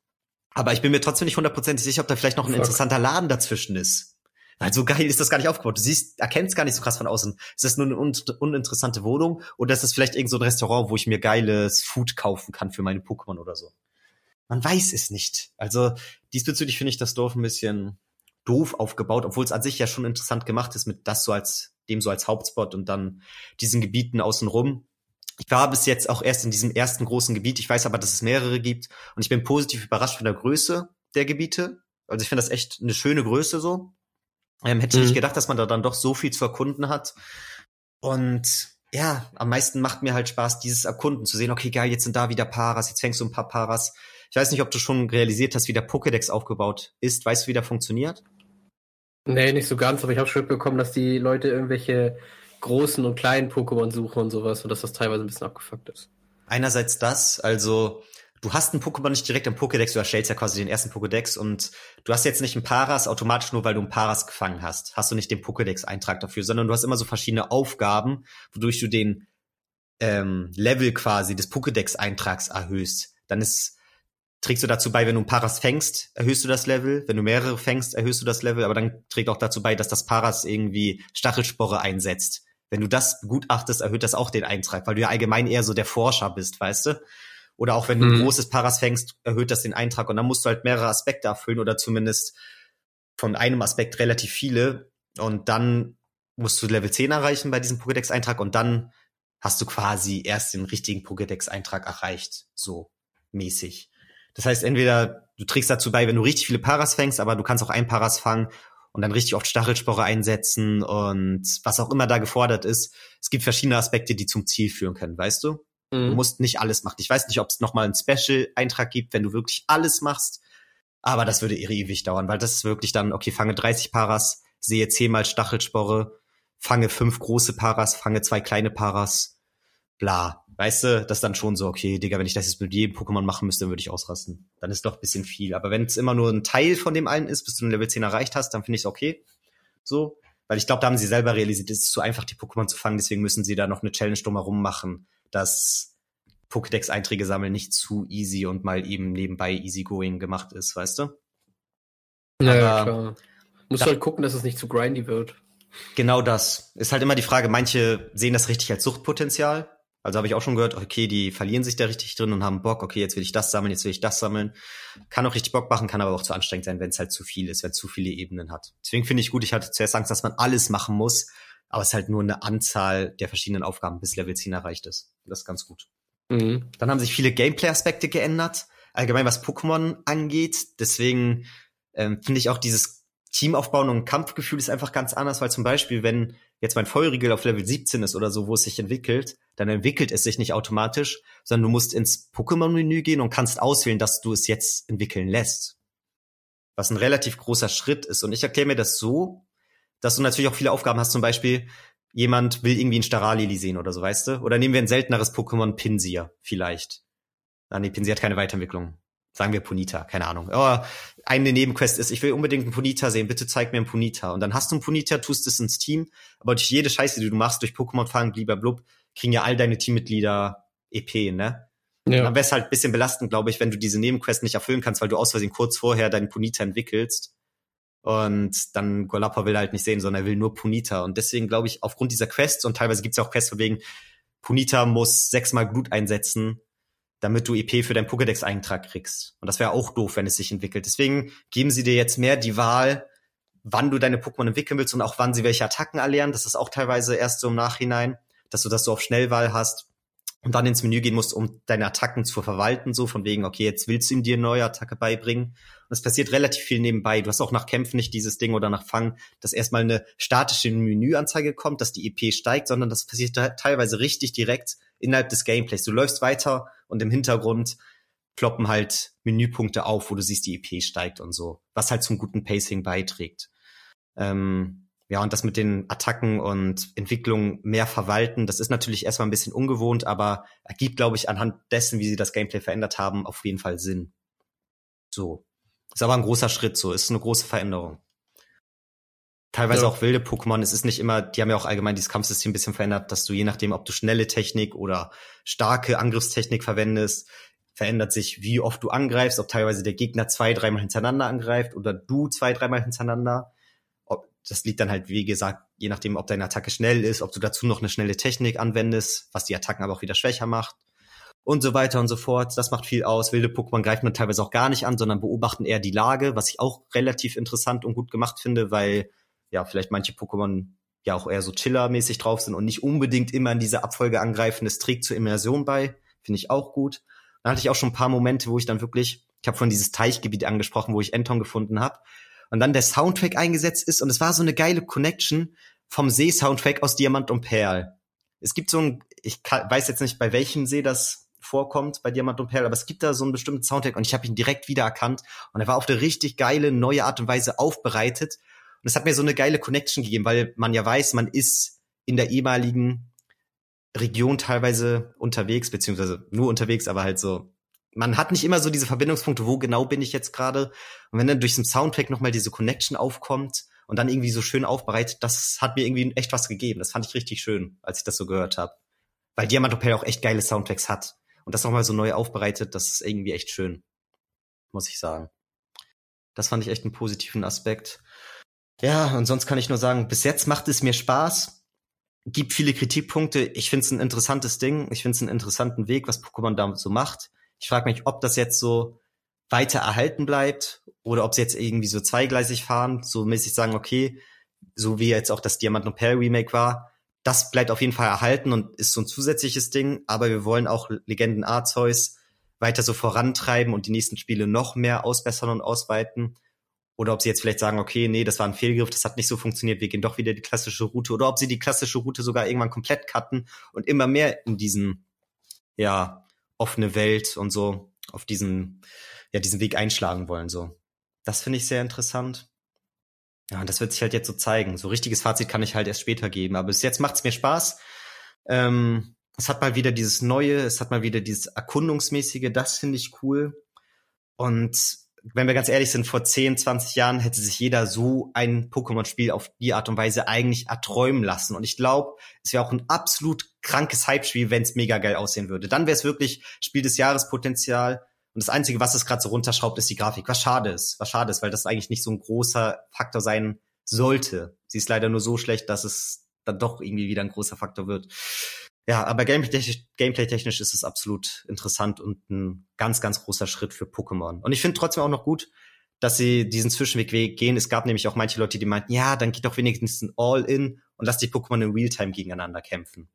Aber ich bin mir trotzdem nicht hundertprozentig sicher, ob da vielleicht noch ein interessanter Laden dazwischen ist. Weil so geil ist das gar nicht aufgebaut. Du siehst, erkennst gar nicht so krass von außen. Ist das nur eine un uninteressante Wohnung oder ist das vielleicht irgend so ein Restaurant, wo ich mir geiles Food kaufen kann für meine Pokémon oder so? Man weiß es nicht. Also diesbezüglich finde ich das Dorf ein bisschen doof aufgebaut, obwohl es an sich ja schon interessant gemacht ist mit das so als dem so als Hauptspot und dann diesen Gebieten außenrum. Ich war bis jetzt auch erst in diesem ersten großen Gebiet. Ich weiß aber, dass es mehrere gibt und ich bin positiv überrascht von der Größe der Gebiete. Also ich finde das echt eine schöne Größe so. Ähm, hätte ich nicht mhm. gedacht, dass man da dann doch so viel zu erkunden hat. Und ja, am meisten macht mir halt Spaß, dieses Erkunden, zu sehen, okay, geil, jetzt sind da wieder Paras, jetzt fängst du ein paar Paras. Ich weiß nicht, ob du schon realisiert hast, wie der Pokédex aufgebaut ist. Weißt du, wie der funktioniert? Nee, nicht so ganz, aber ich habe schon mitbekommen, dass die Leute irgendwelche großen und kleinen Pokémon suchen und sowas und dass das teilweise ein bisschen abgefuckt ist. Einerseits das, also du hast ein Pokémon nicht direkt im Pokédex, du erstellst ja quasi den ersten Pokédex und du hast jetzt nicht ein Paras automatisch nur, weil du ein Paras gefangen hast. Hast du nicht den Pokédex-Eintrag dafür, sondern du hast immer so verschiedene Aufgaben, wodurch du den ähm, Level quasi des Pokédex-Eintrags erhöhst. Dann ist trägst du dazu bei, wenn du ein Paras fängst, erhöhst du das Level. Wenn du mehrere fängst, erhöhst du das Level. Aber dann trägt auch dazu bei, dass das Paras irgendwie Stachelspore einsetzt. Wenn du das begutachtest, erhöht das auch den Eintrag, weil du ja allgemein eher so der Forscher bist, weißt du? Oder auch wenn du ein mhm. großes Paras fängst, erhöht das den Eintrag und dann musst du halt mehrere Aspekte erfüllen oder zumindest von einem Aspekt relativ viele. Und dann musst du Level 10 erreichen bei diesem Pokédex-Eintrag und dann hast du quasi erst den richtigen Pokédex-Eintrag erreicht, so mäßig. Das heißt, entweder du trägst dazu bei, wenn du richtig viele Paras fängst, aber du kannst auch ein Paras fangen und dann richtig oft Stachelspore einsetzen und was auch immer da gefordert ist. Es gibt verschiedene Aspekte, die zum Ziel führen können, weißt du? Mhm. Du musst nicht alles machen. Ich weiß nicht, ob es nochmal einen Special-Eintrag gibt, wenn du wirklich alles machst. Aber das würde ewig dauern, weil das ist wirklich dann, okay, fange 30 Paras, sehe zehnmal Stachelsporre, fange fünf große Paras, fange zwei kleine Paras, bla. Weißt du, das ist dann schon so, okay, Digga, wenn ich das jetzt mit jedem Pokémon machen müsste, dann würde ich ausrasten. Dann ist doch ein bisschen viel. Aber wenn es immer nur ein Teil von dem einen ist, bis du ein Level 10 erreicht hast, dann finde ich es okay. So. Weil ich glaube, da haben sie selber realisiert, es ist zu einfach, die Pokémon zu fangen, deswegen müssen sie da noch eine Challenge drumherum machen dass Pokédex-Einträge sammeln nicht zu easy und mal eben nebenbei easygoing gemacht ist, weißt du? Naja, klar. Musst da, halt gucken, dass es nicht zu grindy wird. Genau das. Ist halt immer die Frage, manche sehen das richtig als Suchtpotenzial. Also habe ich auch schon gehört, okay, die verlieren sich da richtig drin und haben Bock, okay, jetzt will ich das sammeln, jetzt will ich das sammeln. Kann auch richtig Bock machen, kann aber auch zu anstrengend sein, wenn es halt zu viel ist, wenn es zu viele Ebenen hat. Deswegen finde ich gut, ich hatte zuerst Angst, dass man alles machen muss, aber es ist halt nur eine Anzahl der verschiedenen Aufgaben, bis Level 10 erreicht ist. Das ist ganz gut. Mhm. Dann haben sich viele Gameplay-Aspekte geändert, allgemein was Pokémon angeht. Deswegen ähm, finde ich auch dieses Teamaufbauen und Kampfgefühl ist einfach ganz anders, weil zum Beispiel, wenn jetzt mein Feurigel auf Level 17 ist oder so, wo es sich entwickelt, dann entwickelt es sich nicht automatisch, sondern du musst ins Pokémon-Menü gehen und kannst auswählen, dass du es jetzt entwickeln lässt. Was ein relativ großer Schritt ist. Und ich erkläre mir das so, dass du natürlich auch viele Aufgaben hast, zum Beispiel, jemand will irgendwie ein Staralili sehen oder so, weißt du? Oder nehmen wir ein selteneres Pokémon Pinsir, vielleicht. Ah, nee, Pinsir hat keine Weiterentwicklung. Sagen wir Punita, keine Ahnung. Aber eine Nebenquest ist, ich will unbedingt einen Punita sehen, bitte zeig mir einen Punita. Und dann hast du einen Punita, tust es ins Team, aber durch jede Scheiße, die du machst, durch Pokémon fangen, blub, kriegen ja all deine Teammitglieder EP, ne? Ja. Dann wäre es halt ein bisschen belastend, glaube ich, wenn du diese Nebenquest nicht erfüllen kannst, weil du aus Versehen kurz vorher deinen Punita entwickelst. Und dann Golappa will halt nicht sehen, sondern er will nur Punita. Und deswegen glaube ich, aufgrund dieser Quests, und teilweise gibt es ja auch Quests von wegen, Punita muss sechsmal Blut einsetzen, damit du EP für deinen Pokédex-Eintrag kriegst. Und das wäre auch doof, wenn es sich entwickelt. Deswegen geben sie dir jetzt mehr die Wahl, wann du deine Pokémon entwickeln willst und auch wann sie welche Attacken erlernen. Das ist auch teilweise erst so im Nachhinein, dass du das so auf Schnellwahl hast und dann ins Menü gehen musst, um deine Attacken zu verwalten, so von wegen, okay, jetzt willst du ihm dir eine neue Attacke beibringen. Und es passiert relativ viel nebenbei. Du hast auch nach Kämpfen nicht dieses Ding oder nach Fangen, dass erstmal eine statische Menüanzeige kommt, dass die EP steigt, sondern das passiert teilweise richtig direkt innerhalb des Gameplays. Du läufst weiter und im Hintergrund ploppen halt Menüpunkte auf, wo du siehst, die EP steigt und so, was halt zum guten Pacing beiträgt. Ähm, ja, und das mit den Attacken und Entwicklungen mehr verwalten, das ist natürlich erstmal ein bisschen ungewohnt, aber ergibt, glaube ich, anhand dessen, wie sie das Gameplay verändert haben, auf jeden Fall Sinn. So. Ist aber ein großer Schritt, so. Ist eine große Veränderung. Teilweise ja. auch wilde Pokémon. Es ist nicht immer, die haben ja auch allgemein dieses Kampfsystem ein bisschen verändert, dass du je nachdem, ob du schnelle Technik oder starke Angriffstechnik verwendest, verändert sich, wie oft du angreifst, ob teilweise der Gegner zwei, dreimal hintereinander angreift oder du zwei, dreimal hintereinander das liegt dann halt, wie gesagt, je nachdem, ob deine Attacke schnell ist, ob du dazu noch eine schnelle Technik anwendest, was die Attacken aber auch wieder schwächer macht und so weiter und so fort. Das macht viel aus. Wilde Pokémon greift man teilweise auch gar nicht an, sondern beobachten eher die Lage, was ich auch relativ interessant und gut gemacht finde, weil ja vielleicht manche Pokémon ja auch eher so Chiller-mäßig drauf sind und nicht unbedingt immer in diese Abfolge angreifen. Das trägt zur Immersion bei, finde ich auch gut. Dann hatte ich auch schon ein paar Momente, wo ich dann wirklich, ich habe von dieses Teichgebiet angesprochen, wo ich Enton gefunden habe und dann der Soundtrack eingesetzt ist und es war so eine geile Connection vom See-Soundtrack aus Diamant und Perl. Es gibt so ein, ich weiß jetzt nicht, bei welchem See das vorkommt bei Diamant und Perl, aber es gibt da so einen bestimmten Soundtrack und ich habe ihn direkt wiedererkannt und er war auf eine richtig geile, neue Art und Weise aufbereitet. Und es hat mir so eine geile Connection gegeben, weil man ja weiß, man ist in der ehemaligen Region teilweise unterwegs, beziehungsweise nur unterwegs, aber halt so man hat nicht immer so diese Verbindungspunkte, wo genau bin ich jetzt gerade. Und wenn dann durch so Soundtrack nochmal diese Connection aufkommt und dann irgendwie so schön aufbereitet, das hat mir irgendwie echt was gegeben. Das fand ich richtig schön, als ich das so gehört habe. Weil Diamant Opel auch echt geile Soundtracks hat. Und das nochmal so neu aufbereitet, das ist irgendwie echt schön. Muss ich sagen. Das fand ich echt einen positiven Aspekt. Ja, und sonst kann ich nur sagen, bis jetzt macht es mir Spaß. Gibt viele Kritikpunkte. Ich finde es ein interessantes Ding. Ich finde es einen interessanten Weg, was Pokémon damit so macht. Ich frage mich, ob das jetzt so weiter erhalten bleibt oder ob sie jetzt irgendwie so zweigleisig fahren, so mäßig sagen, okay, so wie jetzt auch das Diamant und Perl Remake war, das bleibt auf jeden Fall erhalten und ist so ein zusätzliches Ding, aber wir wollen auch Legenden Arceus weiter so vorantreiben und die nächsten Spiele noch mehr ausbessern und ausweiten. Oder ob sie jetzt vielleicht sagen, okay, nee, das war ein Fehlgriff, das hat nicht so funktioniert, wir gehen doch wieder die klassische Route. Oder ob sie die klassische Route sogar irgendwann komplett cutten und immer mehr in diesen, ja, offene Welt und so auf diesen, ja, diesen Weg einschlagen wollen, so. Das finde ich sehr interessant. Ja, und das wird sich halt jetzt so zeigen. So richtiges Fazit kann ich halt erst später geben. Aber bis jetzt macht es mir Spaß. Ähm, es hat mal wieder dieses Neue, es hat mal wieder dieses Erkundungsmäßige, das finde ich cool. Und wenn wir ganz ehrlich sind, vor 10, 20 Jahren hätte sich jeder so ein Pokémon-Spiel auf die Art und Weise eigentlich erträumen lassen. Und ich glaube, es wäre auch ein absolut krankes Hype-Spiel, wenn es mega geil aussehen würde. Dann wäre es wirklich Spiel des Jahres Potenzial. Und das Einzige, was es gerade so runterschraubt, ist die Grafik. Was schade ist, was schade ist, weil das eigentlich nicht so ein großer Faktor sein sollte. Sie ist leider nur so schlecht, dass es dann doch irgendwie wieder ein großer Faktor wird. Ja, aber gameplay-technisch Gameplay -technisch ist es absolut interessant und ein ganz, ganz großer Schritt für Pokémon. Und ich finde trotzdem auch noch gut, dass sie diesen Zwischenweg gehen. Es gab nämlich auch manche Leute, die meinten, ja, dann geht doch wenigstens ein All-In und lass die Pokémon in Realtime gegeneinander kämpfen.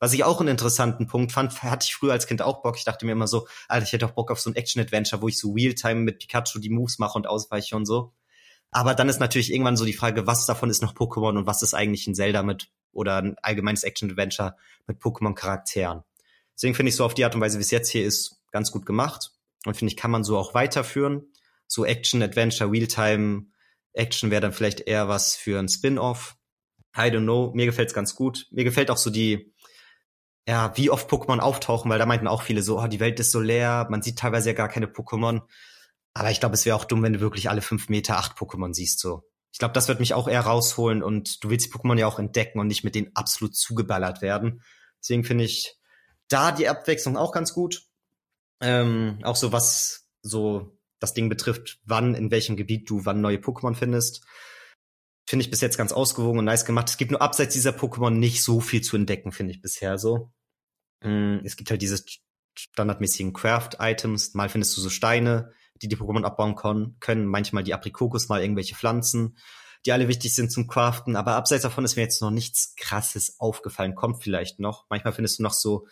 Was ich auch einen interessanten Punkt fand, hatte ich früher als Kind auch Bock. Ich dachte mir immer so, Alter, ich hätte auch Bock auf so ein Action-Adventure, wo ich so Realtime mit Pikachu die Moves mache und ausweiche und so. Aber dann ist natürlich irgendwann so die Frage, was davon ist noch Pokémon und was ist eigentlich ein Zelda mit oder ein allgemeines Action-Adventure mit Pokémon-Charakteren. Deswegen finde ich so auf die Art und Weise, wie es jetzt hier ist, ganz gut gemacht. Und finde ich, kann man so auch weiterführen. So Action, Adventure, Realtime, Action wäre dann vielleicht eher was für ein Spin-off. I don't know. Mir gefällt's ganz gut. Mir gefällt auch so die, ja, wie oft Pokémon auftauchen, weil da meinten auch viele so, oh, die Welt ist so leer, man sieht teilweise ja gar keine Pokémon. Aber ich glaube, es wäre auch dumm, wenn du wirklich alle fünf Meter acht Pokémon siehst, so. Ich glaube, das wird mich auch eher rausholen und du willst die Pokémon ja auch entdecken und nicht mit denen absolut zugeballert werden. Deswegen finde ich da die Abwechslung auch ganz gut. Ähm, auch so was so das Ding betrifft, wann, in welchem Gebiet du wann neue Pokémon findest. Finde ich bis jetzt ganz ausgewogen und nice gemacht. Es gibt nur abseits dieser Pokémon nicht so viel zu entdecken, finde ich bisher so. Mm, es gibt halt diese standardmäßigen Craft-Items. Mal findest du so Steine, die die Pokémon abbauen können. Manchmal die Aprikokos, mal irgendwelche Pflanzen, die alle wichtig sind zum Craften. Aber abseits davon ist mir jetzt noch nichts Krasses aufgefallen. Kommt vielleicht noch. Manchmal findest du noch so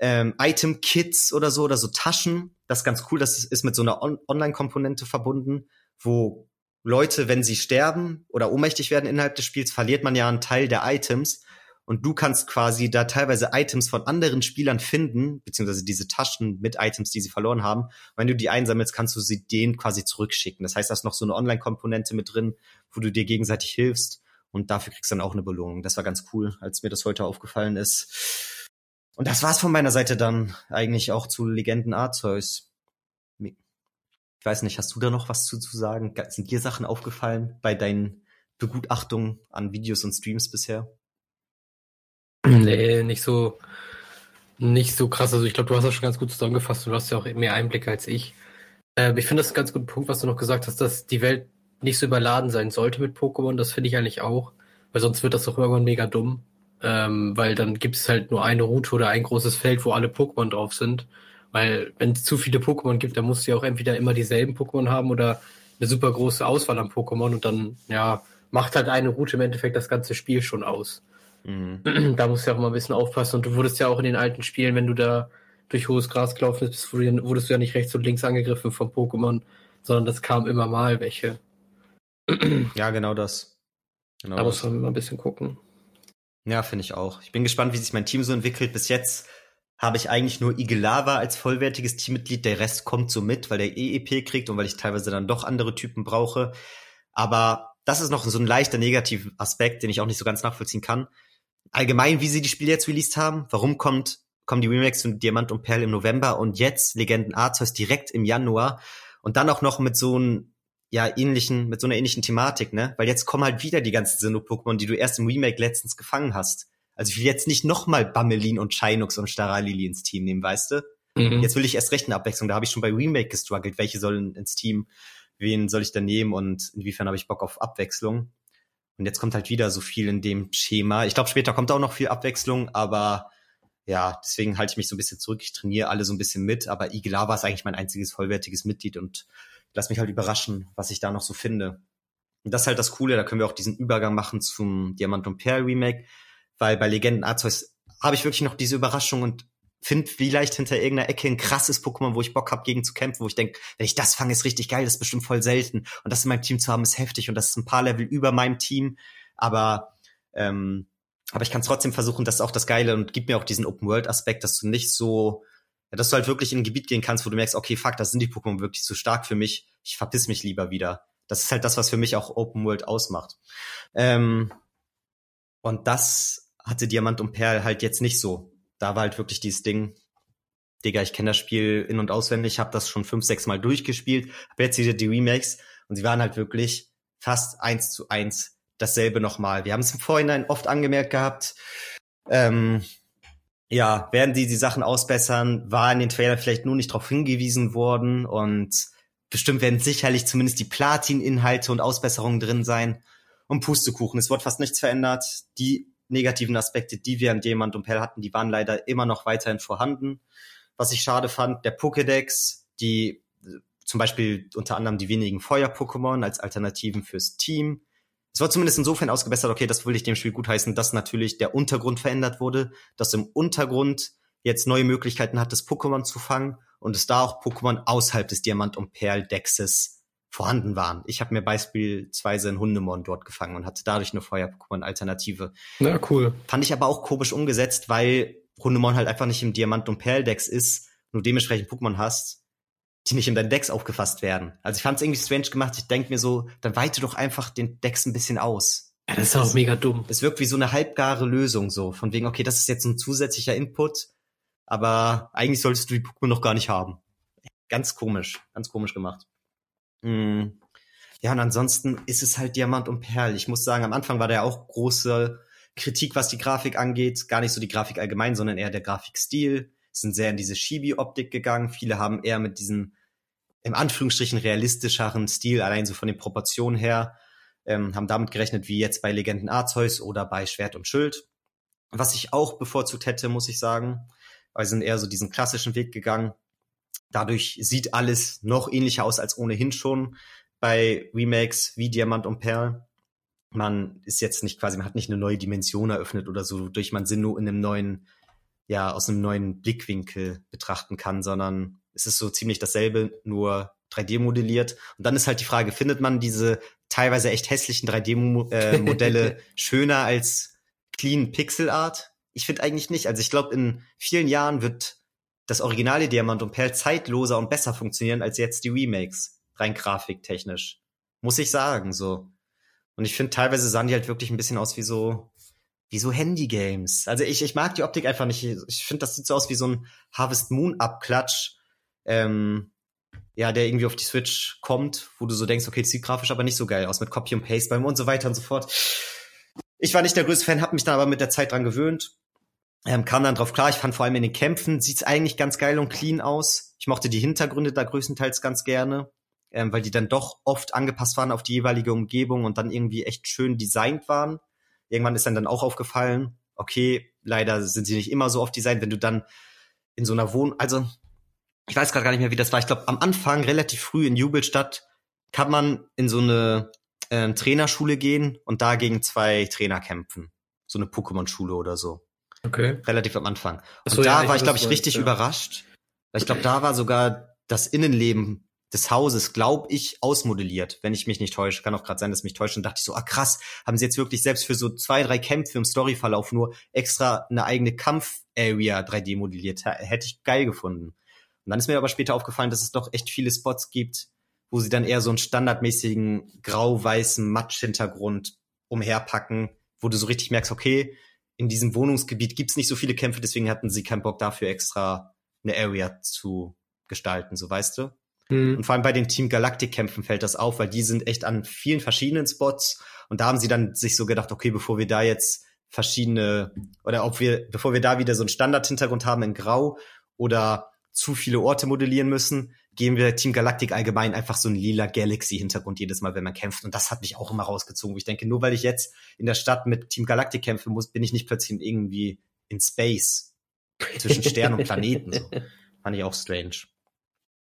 ähm, Item-Kits oder so oder so Taschen. Das ist ganz cool. Das ist mit so einer On Online-Komponente verbunden, wo Leute, wenn sie sterben oder ohnmächtig werden innerhalb des Spiels, verliert man ja einen Teil der Items. Und du kannst quasi da teilweise Items von anderen Spielern finden, beziehungsweise diese Taschen mit Items, die sie verloren haben. Wenn du die einsammelst, kannst du sie denen quasi zurückschicken. Das heißt, da ist noch so eine Online-Komponente mit drin, wo du dir gegenseitig hilfst. Und dafür kriegst du dann auch eine Belohnung. Das war ganz cool, als mir das heute aufgefallen ist. Und das war's von meiner Seite dann eigentlich auch zu Legenden Arceus. Ich weiß nicht, hast du da noch was zu, zu sagen? Sind dir Sachen aufgefallen bei deinen Begutachtungen an Videos und Streams bisher? Nee, nicht so, nicht so krass. Also ich glaube, du hast das schon ganz gut zusammengefasst. Du hast ja auch mehr Einblicke als ich. Äh, ich finde das ein ganz guter Punkt, was du noch gesagt hast, dass die Welt nicht so überladen sein sollte mit Pokémon. Das finde ich eigentlich auch. Weil sonst wird das doch irgendwann mega dumm. Ähm, weil dann gibt es halt nur eine Route oder ein großes Feld, wo alle Pokémon drauf sind. Weil wenn es zu viele Pokémon gibt, dann musst du ja auch entweder immer dieselben Pokémon haben oder eine super große Auswahl an Pokémon und dann, ja, macht halt eine Route im Endeffekt das ganze Spiel schon aus. Mhm. Da musst du ja auch mal ein bisschen aufpassen. Und du wurdest ja auch in den alten Spielen, wenn du da durch hohes Gras gelaufen bist, wurdest du ja nicht rechts und links angegriffen vom Pokémon, sondern das kam immer mal welche. Ja, genau das. Genau da muss man mal ein bisschen gucken. Ja, finde ich auch. Ich bin gespannt, wie sich mein Team so entwickelt. Bis jetzt habe ich eigentlich nur Igelava als vollwertiges Teammitglied. Der Rest kommt so mit, weil der EEP kriegt und weil ich teilweise dann doch andere Typen brauche. Aber das ist noch so ein leichter negativer Aspekt, den ich auch nicht so ganz nachvollziehen kann allgemein, wie sie die Spiele jetzt released haben. Warum kommt, kommen die Remakes von Diamant und Perl im November und jetzt Legenden Arceus direkt im Januar und dann auch noch mit so einem ja ähnlichen, mit so einer ähnlichen Thematik, ne? Weil jetzt kommen halt wieder die ganzen Sinnoh-Pokémon, die du erst im Remake letztens gefangen hast. Also ich will jetzt nicht nochmal Bammelin und Shinux und Staralili ins Team nehmen, weißt du? Mhm. Jetzt will ich erst recht eine Abwechslung. Da habe ich schon bei Remake gestruggelt. Welche sollen ins Team? Wen soll ich da nehmen? Und inwiefern habe ich Bock auf Abwechslung? Und jetzt kommt halt wieder so viel in dem Schema. Ich glaube, später kommt auch noch viel Abwechslung, aber ja, deswegen halte ich mich so ein bisschen zurück. Ich trainiere alle so ein bisschen mit, aber Iglava ist eigentlich mein einziges vollwertiges Mitglied und lass mich halt überraschen, was ich da noch so finde. Und das ist halt das Coole, da können wir auch diesen Übergang machen zum Diamant und Perl Remake, weil bei Legenden Arceus habe ich wirklich noch diese Überraschung und finde vielleicht hinter irgendeiner Ecke ein krasses Pokémon, wo ich Bock habe, gegen zu kämpfen, wo ich denke, wenn ich das fange, ist richtig geil, das ist bestimmt voll selten. Und das in meinem Team zu haben, ist heftig und das ist ein paar Level über meinem Team. Aber ähm, aber ich kann trotzdem versuchen, das ist auch das Geile und gibt mir auch diesen Open-World-Aspekt, dass du nicht so, ja, dass du halt wirklich in ein Gebiet gehen kannst, wo du merkst, okay, fuck, das sind die Pokémon wirklich zu stark für mich, ich verpiss mich lieber wieder. Das ist halt das, was für mich auch Open World ausmacht. Ähm, und das hatte Diamant und Perl halt jetzt nicht so da war halt wirklich dieses Ding, Digga, ich kenne das Spiel in- und auswendig, habe das schon fünf, sechs Mal durchgespielt, habe jetzt wieder die Remakes und sie waren halt wirklich fast eins zu eins dasselbe nochmal. Wir haben es im Vorhinein oft angemerkt gehabt. Ähm, ja, werden die die Sachen ausbessern, war in den Trailern vielleicht nur nicht darauf hingewiesen worden und bestimmt werden sicherlich zumindest die Platin-Inhalte und Ausbesserungen drin sein. Und Pustekuchen, es wird fast nichts verändert. Die negativen Aspekte, die wir an Diamant und Perl hatten, die waren leider immer noch weiterhin vorhanden. Was ich schade fand, der Pokédex, die zum Beispiel unter anderem die wenigen Feuer-Pokémon als Alternativen fürs Team, es war zumindest insofern ausgebessert, okay, das will ich dem Spiel gutheißen, dass natürlich der Untergrund verändert wurde, dass im Untergrund jetzt neue Möglichkeiten hat, das Pokémon zu fangen und es da auch Pokémon außerhalb des Diamant- und Perl-Dexes vorhanden waren. Ich habe mir beispielsweise ein Hundemon dort gefangen und hatte dadurch eine Feuer-Pokémon-Alternative. Na, cool. Fand ich aber auch komisch umgesetzt, weil Hundemon halt einfach nicht im Diamant- und Perl-Dex ist, nur dementsprechend Pokémon hast, die nicht in deinen Decks aufgefasst werden. Also ich fand es irgendwie strange gemacht. Ich denk mir so, dann weite doch einfach den Decks ein bisschen aus. Ja, das ist auch mega dumm. Es wirkt wie so eine halbgare Lösung so, von wegen, okay, das ist jetzt ein zusätzlicher Input, aber eigentlich solltest du die Pokémon noch gar nicht haben. Ganz komisch, ganz komisch gemacht. Mm. Ja, und ansonsten ist es halt Diamant und Perl. Ich muss sagen, am Anfang war da ja auch große Kritik, was die Grafik angeht. Gar nicht so die Grafik allgemein, sondern eher der Grafikstil. Sind sehr in diese Chibi-Optik gegangen. Viele haben eher mit diesem, im Anführungsstrichen, realistischeren Stil, allein so von den Proportionen her, ähm, haben damit gerechnet, wie jetzt bei Legenden Arzeus oder bei Schwert und Schild. Was ich auch bevorzugt hätte, muss ich sagen, weil sie sind eher so diesen klassischen Weg gegangen. Dadurch sieht alles noch ähnlicher aus als ohnehin schon bei Remakes wie Diamant und Perl. Man ist jetzt nicht quasi, man hat nicht eine neue Dimension eröffnet oder so, durch man Sinn nur in einem neuen, ja, aus einem neuen Blickwinkel betrachten kann, sondern es ist so ziemlich dasselbe, nur 3D modelliert. Und dann ist halt die Frage, findet man diese teilweise echt hässlichen 3D-Modelle äh, schöner als clean Pixel Art? Ich finde eigentlich nicht. Also ich glaube, in vielen Jahren wird das originale Diamant und Perl zeitloser und besser funktionieren als jetzt die Remakes, rein grafiktechnisch. Muss ich sagen, so. Und ich finde, teilweise sahen die halt wirklich ein bisschen aus wie so, wie so Handy-Games. Also ich, ich mag die Optik einfach nicht. Ich finde, das sieht so aus wie so ein Harvest Moon-Abklatsch, ähm, ja, der irgendwie auf die Switch kommt, wo du so denkst, okay, das sieht grafisch aber nicht so geil aus mit Copy und Paste beim und so weiter und so fort. Ich war nicht der größte Fan, habe mich dann aber mit der Zeit dran gewöhnt ähm, kam dann drauf klar, ich fand vor allem in den Kämpfen sieht's eigentlich ganz geil und clean aus. Ich mochte die Hintergründe da größtenteils ganz gerne, ähm, weil die dann doch oft angepasst waren auf die jeweilige Umgebung und dann irgendwie echt schön designt waren. Irgendwann ist dann dann auch aufgefallen, okay, leider sind sie nicht immer so oft designt, wenn du dann in so einer Wohn... Also, ich weiß gerade gar nicht mehr, wie das war. Ich glaube, am Anfang, relativ früh in Jubelstadt, kann man in so eine äh, Trainerschule gehen und da gegen zwei Trainer kämpfen. So eine Pokémon-Schule oder so. Okay. Relativ am Anfang. Und so, da ja, war ich glaube ich, richtig ja. überrascht. Weil ich glaube, da war sogar das Innenleben des Hauses, glaube ich, ausmodelliert, wenn ich mich nicht täusche. Kann auch gerade sein, dass ich mich täusche. Und dachte ich so, ah krass, haben sie jetzt wirklich selbst für so zwei, drei Kämpfe im Storyverlauf nur extra eine eigene Kampf-Area 3D modelliert. Hätte ich geil gefunden. Und dann ist mir aber später aufgefallen, dass es doch echt viele Spots gibt, wo sie dann eher so einen standardmäßigen grau-weißen Matsch-Hintergrund umherpacken, wo du so richtig merkst, okay, in diesem Wohnungsgebiet gibt's nicht so viele Kämpfe, deswegen hatten sie keinen Bock dafür extra eine Area zu gestalten, so weißt du. Hm. Und vor allem bei den Team Galactic Kämpfen fällt das auf, weil die sind echt an vielen verschiedenen Spots und da haben sie dann sich so gedacht, okay, bevor wir da jetzt verschiedene oder ob wir, bevor wir da wieder so einen Standard-Hintergrund haben in Grau oder zu viele Orte modellieren müssen, geben wir Team Galactic allgemein einfach so einen lila Galaxy-Hintergrund jedes Mal, wenn man kämpft. Und das hat mich auch immer rausgezogen. Ich denke, nur weil ich jetzt in der Stadt mit Team Galactic kämpfen muss, bin ich nicht plötzlich irgendwie in Space zwischen Sternen und Planeten. So. Fand ich auch strange.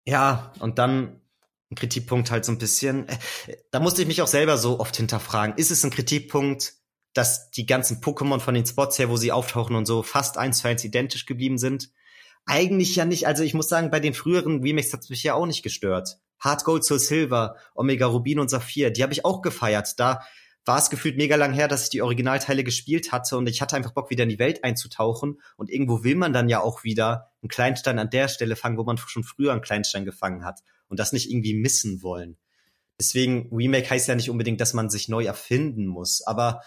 Ja, und dann ein Kritikpunkt halt so ein bisschen. äh, Da musste ich mich auch selber so oft hinterfragen. Ist es ein Kritikpunkt, dass die ganzen Pokémon von den Spots her, wo sie auftauchen und so, fast eins zu eins identisch geblieben sind? Eigentlich ja nicht. Also ich muss sagen, bei den früheren Remakes hat's mich ja auch nicht gestört. Hard Gold Soul Silver, Omega Rubin und Saphir, die habe ich auch gefeiert. Da war es gefühlt mega lang her, dass ich die Originalteile gespielt hatte und ich hatte einfach Bock, wieder in die Welt einzutauchen. Und irgendwo will man dann ja auch wieder einen Kleinstein an der Stelle fangen, wo man schon früher einen Kleinstein gefangen hat und das nicht irgendwie missen wollen. Deswegen, Remake heißt ja nicht unbedingt, dass man sich neu erfinden muss, aber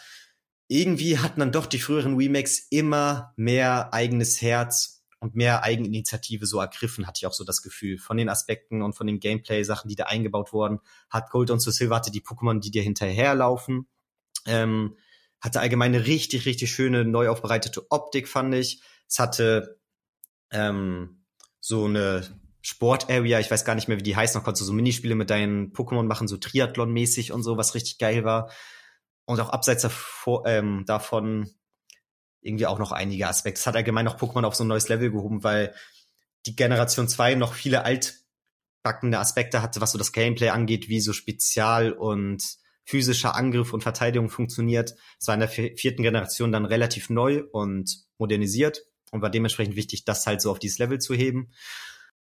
irgendwie hatten dann doch die früheren Remakes immer mehr eigenes Herz und mehr Eigeninitiative so ergriffen, hatte ich auch so das Gefühl. Von den Aspekten und von den Gameplay-Sachen, die da eingebaut wurden, hat Gold und Silver hatte die Pokémon, die dir hinterherlaufen. Ähm, hatte allgemein eine richtig, richtig schöne, neu aufbereitete Optik, fand ich. Es hatte ähm, so eine Sport-Area, ich weiß gar nicht mehr, wie die heißt, noch konntest du so Minispiele mit deinen Pokémon machen, so Triathlon-mäßig und so, was richtig geil war. Und auch abseits davor, ähm, davon irgendwie auch noch einige Aspekte. Es hat allgemein noch Pokémon auf so ein neues Level gehoben, weil die Generation 2 noch viele altbackende Aspekte hatte, was so das Gameplay angeht, wie so Spezial- und physischer Angriff und Verteidigung funktioniert. Es war in der vierten Generation dann relativ neu und modernisiert und war dementsprechend wichtig, das halt so auf dieses Level zu heben.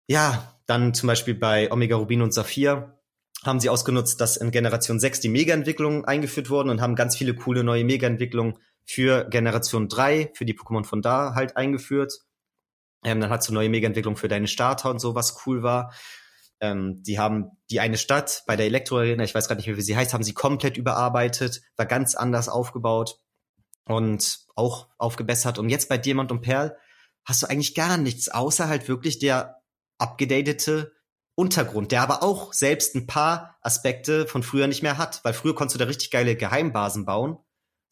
Ja, dann zum Beispiel bei Omega Rubin und Saphir haben sie ausgenutzt, dass in Generation 6 die Mega-Entwicklungen eingeführt wurden und haben ganz viele coole neue Mega-Entwicklungen für Generation 3, für die Pokémon von da halt eingeführt. Ähm, dann hat du neue Mega-Entwicklungen für deine Starter und so, was cool war. Ähm, die haben die eine Stadt bei der Elektro-Arena, ich weiß gerade nicht mehr, wie sie heißt, haben sie komplett überarbeitet, war ganz anders aufgebaut und auch aufgebessert. Und jetzt bei Diamant und Perl hast du eigentlich gar nichts, außer halt wirklich der abgedatete Untergrund, der aber auch selbst ein paar Aspekte von früher nicht mehr hat, weil früher konntest du da richtig geile Geheimbasen bauen,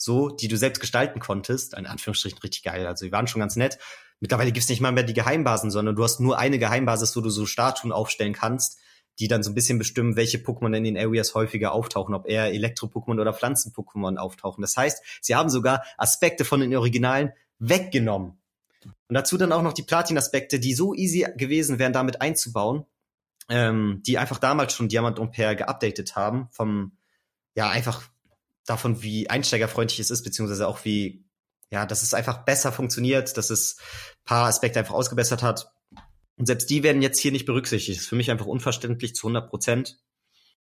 so, die du selbst gestalten konntest, in Anführungsstrichen richtig geil, also die waren schon ganz nett. Mittlerweile gibt's nicht mal mehr die Geheimbasen, sondern du hast nur eine Geheimbasis, wo du so Statuen aufstellen kannst, die dann so ein bisschen bestimmen, welche Pokémon in den Areas häufiger auftauchen, ob eher Elektro-Pokémon oder Pflanzen-Pokémon auftauchen. Das heißt, sie haben sogar Aspekte von den Originalen weggenommen. Und dazu dann auch noch die Platin-Aspekte, die so easy gewesen wären, damit einzubauen, ähm, die einfach damals schon Diamant und Perl geupdatet haben, vom, ja, einfach davon, wie einsteigerfreundlich es ist, beziehungsweise auch wie, ja, dass es einfach besser funktioniert, dass es paar Aspekte einfach ausgebessert hat. Und selbst die werden jetzt hier nicht berücksichtigt. Das ist für mich einfach unverständlich zu 100 Prozent.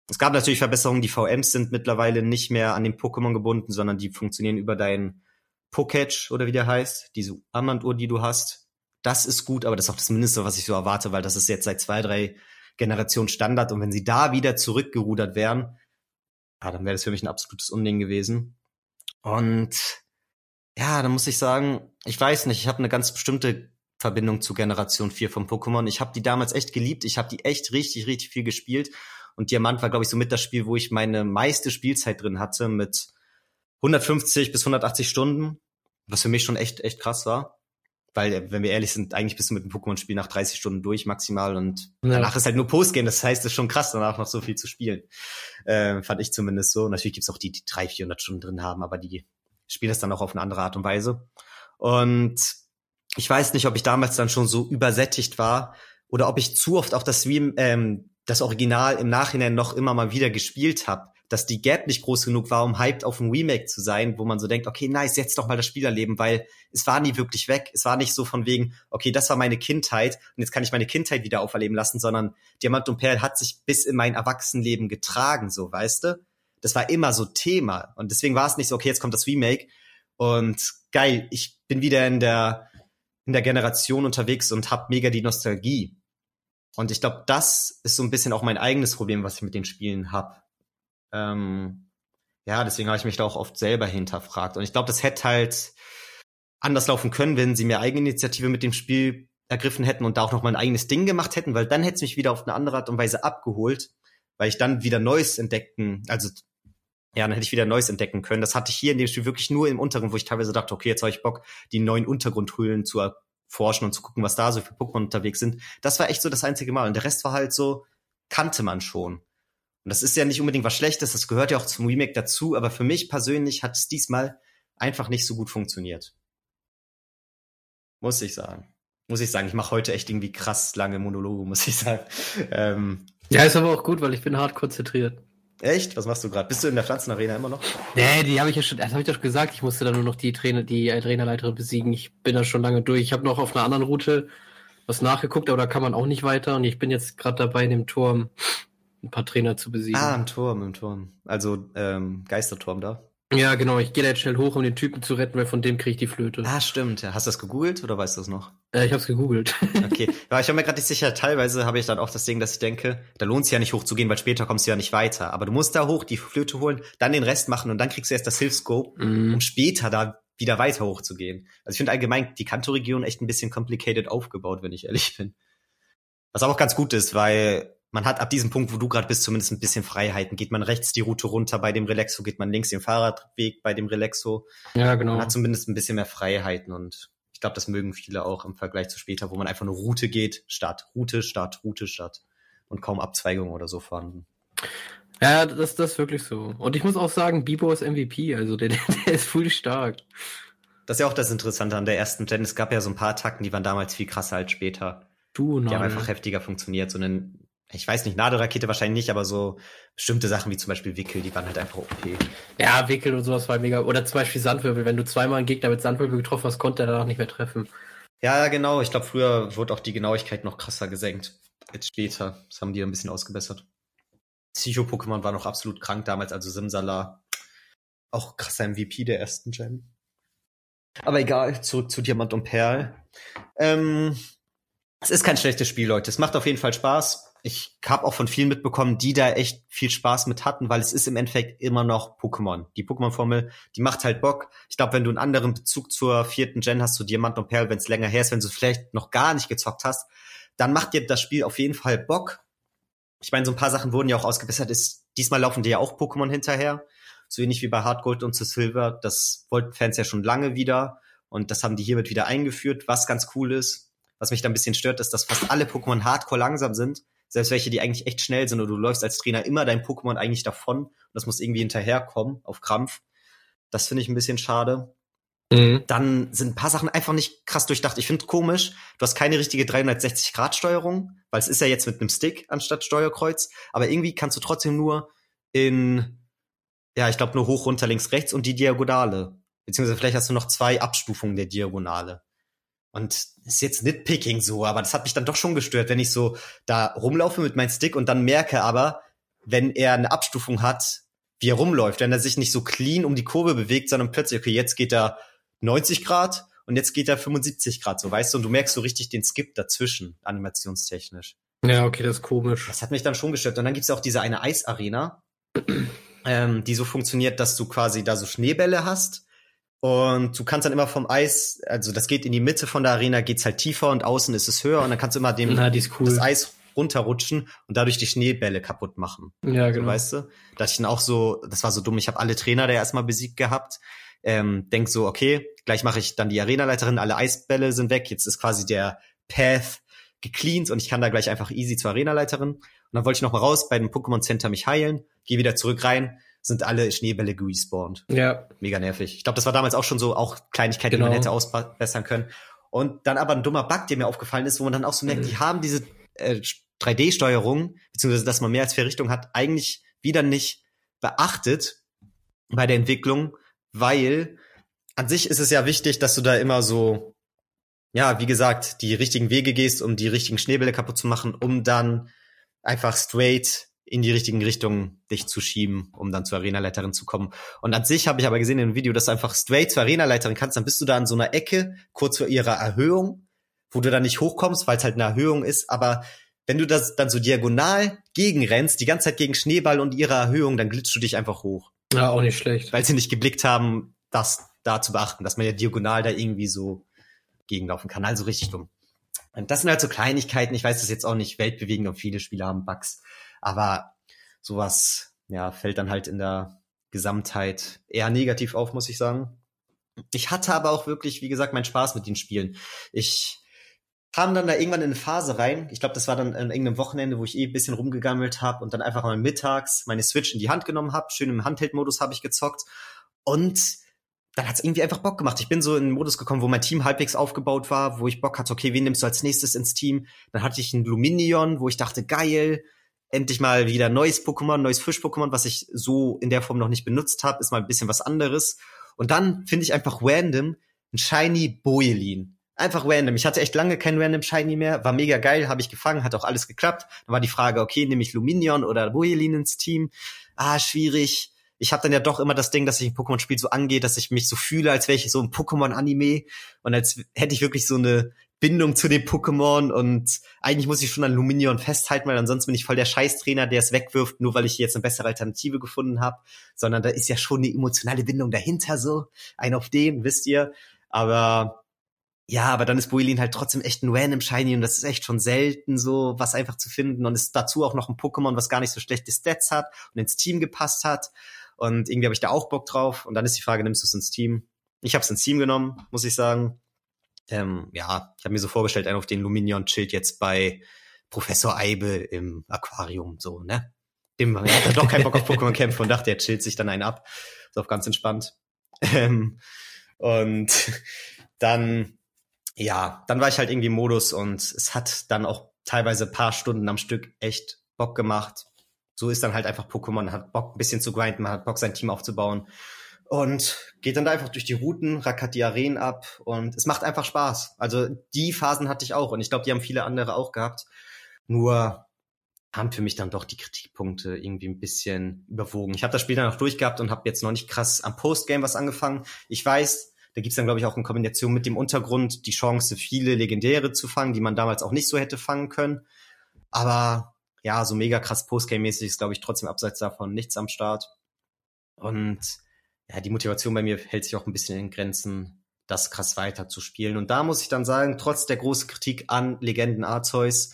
Es gab natürlich Verbesserungen. Die VMs sind mittlerweile nicht mehr an den Pokémon gebunden, sondern die funktionieren über deinen Poketch oder wie der heißt, diese Armbanduhr, die du hast. Das ist gut, aber das ist auch das Mindeste, was ich so erwarte, weil das ist jetzt seit zwei, drei Generationen Standard. Und wenn sie da wieder zurückgerudert wären, ja, dann wäre das für mich ein absolutes Unding gewesen. Und ja, dann muss ich sagen, ich weiß nicht, ich habe eine ganz bestimmte Verbindung zu Generation 4 von Pokémon. Ich habe die damals echt geliebt. Ich habe die echt richtig, richtig viel gespielt. Und Diamant war, glaube ich, so mit das Spiel, wo ich meine meiste Spielzeit drin hatte mit 150 bis 180 Stunden, was für mich schon echt, echt krass war. Weil, wenn wir ehrlich sind, eigentlich bist du mit dem Pokémon-Spiel nach 30 Stunden durch maximal und ja. danach ist halt nur Postgame. Das heißt, es ist schon krass, danach noch so viel zu spielen. Äh, fand ich zumindest so. Natürlich gibt's auch die, die 300, 400 Stunden drin haben, aber die spielen das dann auch auf eine andere Art und Weise. Und ich weiß nicht, ob ich damals dann schon so übersättigt war oder ob ich zu oft auch das Stream, ähm, das Original im Nachhinein noch immer mal wieder gespielt habe, dass die Gap nicht groß genug war, um hyped auf ein Remake zu sein, wo man so denkt, okay, nice, jetzt doch mal das Spielerleben, weil es war nie wirklich weg. Es war nicht so von wegen, okay, das war meine Kindheit und jetzt kann ich meine Kindheit wieder auferleben lassen, sondern Diamant und Perl hat sich bis in mein Erwachsenenleben getragen, so, weißt du? Das war immer so Thema und deswegen war es nicht so, okay, jetzt kommt das Remake und geil, ich bin wieder in der in der Generation unterwegs und hab mega die Nostalgie. Und ich glaube, das ist so ein bisschen auch mein eigenes Problem, was ich mit den Spielen hab. Ähm, ja, deswegen habe ich mich da auch oft selber hinterfragt. Und ich glaube, das hätte halt anders laufen können, wenn sie mehr Eigeninitiative mit dem Spiel ergriffen hätten und da auch noch mal ein eigenes Ding gemacht hätten, weil dann hätte es mich wieder auf eine andere Art und Weise abgeholt, weil ich dann wieder Neues entdecken, also ja, dann hätte ich wieder Neues entdecken können. Das hatte ich hier in dem Spiel wirklich nur im Untergrund, wo ich teilweise dachte, okay, jetzt habe ich Bock, die neuen Untergrundhöhlen zu erforschen und zu gucken, was da so für Pokémon unterwegs sind. Das war echt so das einzige Mal. Und der Rest war halt so, kannte man schon. Und das ist ja nicht unbedingt was Schlechtes, das gehört ja auch zum Remake dazu, aber für mich persönlich hat es diesmal einfach nicht so gut funktioniert. Muss ich sagen. Muss ich sagen, ich mache heute echt irgendwie krass lange Monologe, muss ich sagen. Ähm, ja, ist aber auch gut, weil ich bin hart konzentriert. Echt? Was machst du gerade? Bist du in der Pflanzenarena immer noch? Nee, die habe ich ja schon, das habe ich doch gesagt, ich musste dann nur noch die Trainer, die äh, Trainerleiterin besiegen. Ich bin da schon lange durch. Ich habe noch auf einer anderen Route was nachgeguckt, aber da kann man auch nicht weiter und ich bin jetzt gerade dabei, in dem Turm ein paar Trainer zu besiegen. Ah, im Turm, im Turm. Also ähm, Geisterturm da. Ja, genau. Ich gehe da jetzt schnell hoch, um den Typen zu retten, weil von dem kriege ich die Flöte. Ah, stimmt. Ja. Hast du das gegoogelt oder weißt du das noch? Äh, ich habe es gegoogelt. okay. Ja, ich bin mir gerade nicht sicher. Teilweise habe ich dann auch das Ding, dass ich denke, da lohnt es ja nicht hochzugehen, weil später kommst du ja nicht weiter. Aber du musst da hoch, die Flöte holen, dann den Rest machen und dann kriegst du erst das Hilfscope, mm. um später da wieder weiter hochzugehen. Also ich finde allgemein die Kanto-Region echt ein bisschen complicated aufgebaut, wenn ich ehrlich bin. Was auch ganz gut ist, weil man hat ab diesem Punkt, wo du gerade bist, zumindest ein bisschen Freiheiten. Geht man rechts die Route runter bei dem Relaxo, geht man links den Fahrradweg bei dem Relaxo. Ja, genau. Man hat zumindest ein bisschen mehr Freiheiten und ich glaube, das mögen viele auch im Vergleich zu später, wo man einfach eine Route geht, statt Route, statt Route, statt und kaum Abzweigungen oder so vorhanden. Ja, das, das ist wirklich so. Und ich muss auch sagen, Bibo ist MVP, also der, der ist voll stark. Das ist ja auch das Interessante an der ersten Gen. Es gab ja so ein paar Attacken, die waren damals viel krasser als später. Du, nein. Die haben einfach heftiger funktioniert. So einen ich weiß nicht, Nadelrakete wahrscheinlich nicht, aber so bestimmte Sachen wie zum Beispiel Wickel, die waren halt einfach OP. Ja, Wickel und sowas war mega. Oder zum Beispiel Sandwirbel. Wenn du zweimal einen Gegner mit Sandwirbel getroffen hast, konnte er danach nicht mehr treffen. Ja, genau. Ich glaube, früher wurde auch die Genauigkeit noch krasser gesenkt als später. Das haben die ein bisschen ausgebessert. Psycho-Pokémon war noch absolut krank damals, also Simsala. Auch krasser MVP der ersten Gen. Aber egal, zurück zu Diamant und Perl. Ähm, es ist kein schlechtes Spiel, Leute. Es macht auf jeden Fall Spaß ich habe auch von vielen mitbekommen, die da echt viel Spaß mit hatten, weil es ist im Endeffekt immer noch Pokémon. Die Pokémon-Formel, die macht halt Bock. Ich glaube, wenn du einen anderen Bezug zur vierten Gen hast, zu Diamant und Perl, wenn es länger her ist, wenn du vielleicht noch gar nicht gezockt hast, dann macht dir das Spiel auf jeden Fall Bock. Ich meine, so ein paar Sachen wurden ja auch ausgebessert. Ist, diesmal laufen dir ja auch Pokémon hinterher. So ähnlich wie bei Hard Gold und zu Silver. Das wollten Fans ja schon lange wieder. Und das haben die hiermit wieder eingeführt, was ganz cool ist. Was mich da ein bisschen stört, ist, dass fast alle Pokémon hardcore langsam sind selbst welche, die eigentlich echt schnell sind und du läufst als Trainer immer dein Pokémon eigentlich davon und das muss irgendwie hinterherkommen auf Krampf. Das finde ich ein bisschen schade. Mhm. Dann sind ein paar Sachen einfach nicht krass durchdacht. Ich finde komisch, du hast keine richtige 360-Grad-Steuerung, weil es ist ja jetzt mit einem Stick anstatt Steuerkreuz, aber irgendwie kannst du trotzdem nur in, ja, ich glaube nur hoch, runter, links, rechts und die Diagonale. Beziehungsweise vielleicht hast du noch zwei Abstufungen der Diagonale. Und ist jetzt Nitpicking so, aber das hat mich dann doch schon gestört, wenn ich so da rumlaufe mit meinem Stick und dann merke aber, wenn er eine Abstufung hat, wie er rumläuft, wenn er sich nicht so clean um die Kurve bewegt, sondern plötzlich, okay, jetzt geht er 90 Grad und jetzt geht er 75 Grad, so weißt du, und du merkst so richtig den Skip dazwischen, animationstechnisch. Ja, okay, das ist komisch. Das hat mich dann schon gestört. Und dann gibt's ja auch diese eine Eisarena, ähm, die so funktioniert, dass du quasi da so Schneebälle hast und du kannst dann immer vom Eis, also das geht in die Mitte von der Arena, geht's halt tiefer und außen ist es höher und dann kannst du immer dem Na, cool. das Eis runterrutschen und dadurch die Schneebälle kaputt machen. Ja, genau. So, weißt du? Da ich dann auch so, das war so dumm, ich habe alle Trainer da erstmal besiegt gehabt. Ähm, denk so, okay, gleich mache ich dann die Arenaleiterin, alle Eisbälle sind weg, jetzt ist quasi der Path gecleant und ich kann da gleich einfach easy zur Arenaleiterin. Und dann wollte ich noch mal raus bei dem Pokémon Center mich heilen, gehe wieder zurück rein, sind alle Schneebälle respawned. Ja. Mega nervig. Ich glaube, das war damals auch schon so auch Kleinigkeiten, genau. die man genau. hätte ausbessern können. Und dann aber ein dummer Bug, der mir aufgefallen ist, wo man dann auch so merkt, mhm. die haben diese äh, 3D-Steuerung, beziehungsweise dass man mehr als vier Richtungen hat, eigentlich wieder nicht beachtet bei der Entwicklung, weil an sich ist es ja wichtig, dass du da immer so, ja, wie gesagt, die richtigen Wege gehst, um die richtigen Schneebälle kaputt zu machen, um dann einfach straight in die richtigen Richtungen dich zu schieben, um dann zur Arenaleiterin zu kommen. Und an sich habe ich aber gesehen in dem Video, dass du einfach straight zur Arenaleiterin kannst, dann bist du da an so einer Ecke, kurz vor ihrer Erhöhung, wo du dann nicht hochkommst, weil es halt eine Erhöhung ist, aber wenn du das dann so diagonal gegenrennst, die ganze Zeit gegen Schneeball und ihre Erhöhung, dann glitschst du dich einfach hoch. Ja, auch nicht schlecht. Weil sie nicht geblickt haben, das da zu beachten, dass man ja diagonal da irgendwie so gegenlaufen kann. Also richtig dumm. Und das sind halt so Kleinigkeiten. Ich weiß, das jetzt auch nicht weltbewegend und viele Spiele haben Bugs. Aber sowas, ja, fällt dann halt in der Gesamtheit eher negativ auf, muss ich sagen. Ich hatte aber auch wirklich, wie gesagt, meinen Spaß mit den Spielen. Ich kam dann da irgendwann in eine Phase rein. Ich glaube, das war dann an irgendeinem Wochenende, wo ich eh ein bisschen rumgegammelt habe und dann einfach mal mittags meine Switch in die Hand genommen habe. Schön im Handheld-Modus habe ich gezockt. Und dann hat es irgendwie einfach Bock gemacht. Ich bin so in einen Modus gekommen, wo mein Team halbwegs aufgebaut war, wo ich Bock hatte, okay, wen nimmst du als nächstes ins Team? Dann hatte ich ein Luminion, wo ich dachte, geil, endlich mal wieder neues Pokémon, neues Fisch-Pokémon, was ich so in der Form noch nicht benutzt habe, ist mal ein bisschen was anderes. Und dann finde ich einfach random ein Shiny Boilin. Einfach random. Ich hatte echt lange kein random Shiny mehr, war mega geil, habe ich gefangen, hat auch alles geklappt. Dann war die Frage, okay, nehme ich Luminion oder Boilin ins Team? Ah, schwierig. Ich habe dann ja doch immer das Ding, dass ich ein Pokémon-Spiel so angehe, dass ich mich so fühle, als wäre ich so ein Pokémon-Anime und als hätte ich wirklich so eine Bindung zu dem Pokémon und eigentlich muss ich schon an Luminion festhalten, weil ansonsten bin ich voll der Scheißtrainer, der es wegwirft, nur weil ich jetzt eine bessere Alternative gefunden habe, sondern da ist ja schon eine emotionale Bindung dahinter so, ein auf den, wisst ihr, aber ja, aber dann ist Builin halt trotzdem echt ein random Shiny und das ist echt schon selten so, was einfach zu finden. Und ist dazu auch noch ein Pokémon, was gar nicht so schlechte Stats hat und ins Team gepasst hat. Und irgendwie habe ich da auch Bock drauf. Und dann ist die Frage, nimmst du es ins Team? Ich habe es ins Team genommen, muss ich sagen ähm, ja, ich habe mir so vorgestellt, einer auf den Luminion chillt jetzt bei Professor Eibe im Aquarium, so, ne? Dem er hat doch keinen Bock auf Pokémon kämpfen und dachte, er chillt sich dann einen ab. So auf ganz entspannt. Ähm, und dann, ja, dann war ich halt irgendwie im Modus und es hat dann auch teilweise paar Stunden am Stück echt Bock gemacht. So ist dann halt einfach Pokémon, hat Bock ein bisschen zu grinden, man hat Bock sein Team aufzubauen und geht dann da einfach durch die Routen, rackert die Arenen ab und es macht einfach Spaß. Also die Phasen hatte ich auch und ich glaube, die haben viele andere auch gehabt. Nur haben für mich dann doch die Kritikpunkte irgendwie ein bisschen überwogen. Ich habe das Spiel dann auch durchgehabt und habe jetzt noch nicht krass am Postgame was angefangen. Ich weiß, da gibt's dann, glaube ich, auch in Kombination mit dem Untergrund die Chance, viele Legendäre zu fangen, die man damals auch nicht so hätte fangen können. Aber ja, so mega krass Postgame-mäßig ist, glaube ich, trotzdem abseits davon nichts am Start. Und ja, die Motivation bei mir hält sich auch ein bisschen in Grenzen, das krass weiter zu spielen. Und da muss ich dann sagen, trotz der großen Kritik an Legenden Arceus,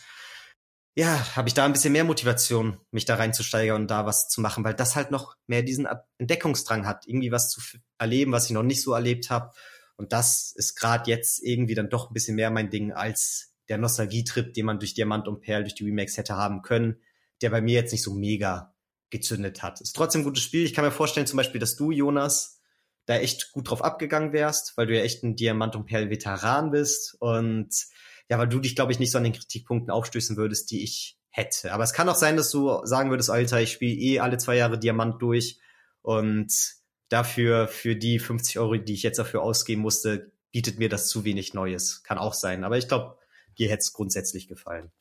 ja, habe ich da ein bisschen mehr Motivation, mich da reinzusteigern und da was zu machen, weil das halt noch mehr diesen Entdeckungsdrang hat, irgendwie was zu erleben, was ich noch nicht so erlebt habe. Und das ist gerade jetzt irgendwie dann doch ein bisschen mehr mein Ding als der Nostalgietrip, den man durch Diamant und Perl, durch die Remakes hätte haben können, der bei mir jetzt nicht so mega gezündet hat. Ist trotzdem ein gutes Spiel. Ich kann mir vorstellen zum Beispiel, dass du, Jonas, da echt gut drauf abgegangen wärst, weil du ja echt ein Diamant und Perl Veteran bist und ja, weil du dich, glaube ich, nicht so an den Kritikpunkten aufstößen würdest, die ich hätte. Aber es kann auch sein, dass du sagen würdest, Alter, ich spiele eh alle zwei Jahre Diamant durch und dafür, für die 50 Euro, die ich jetzt dafür ausgeben musste, bietet mir das zu wenig Neues. Kann auch sein. Aber ich glaube, dir hätte es grundsätzlich gefallen.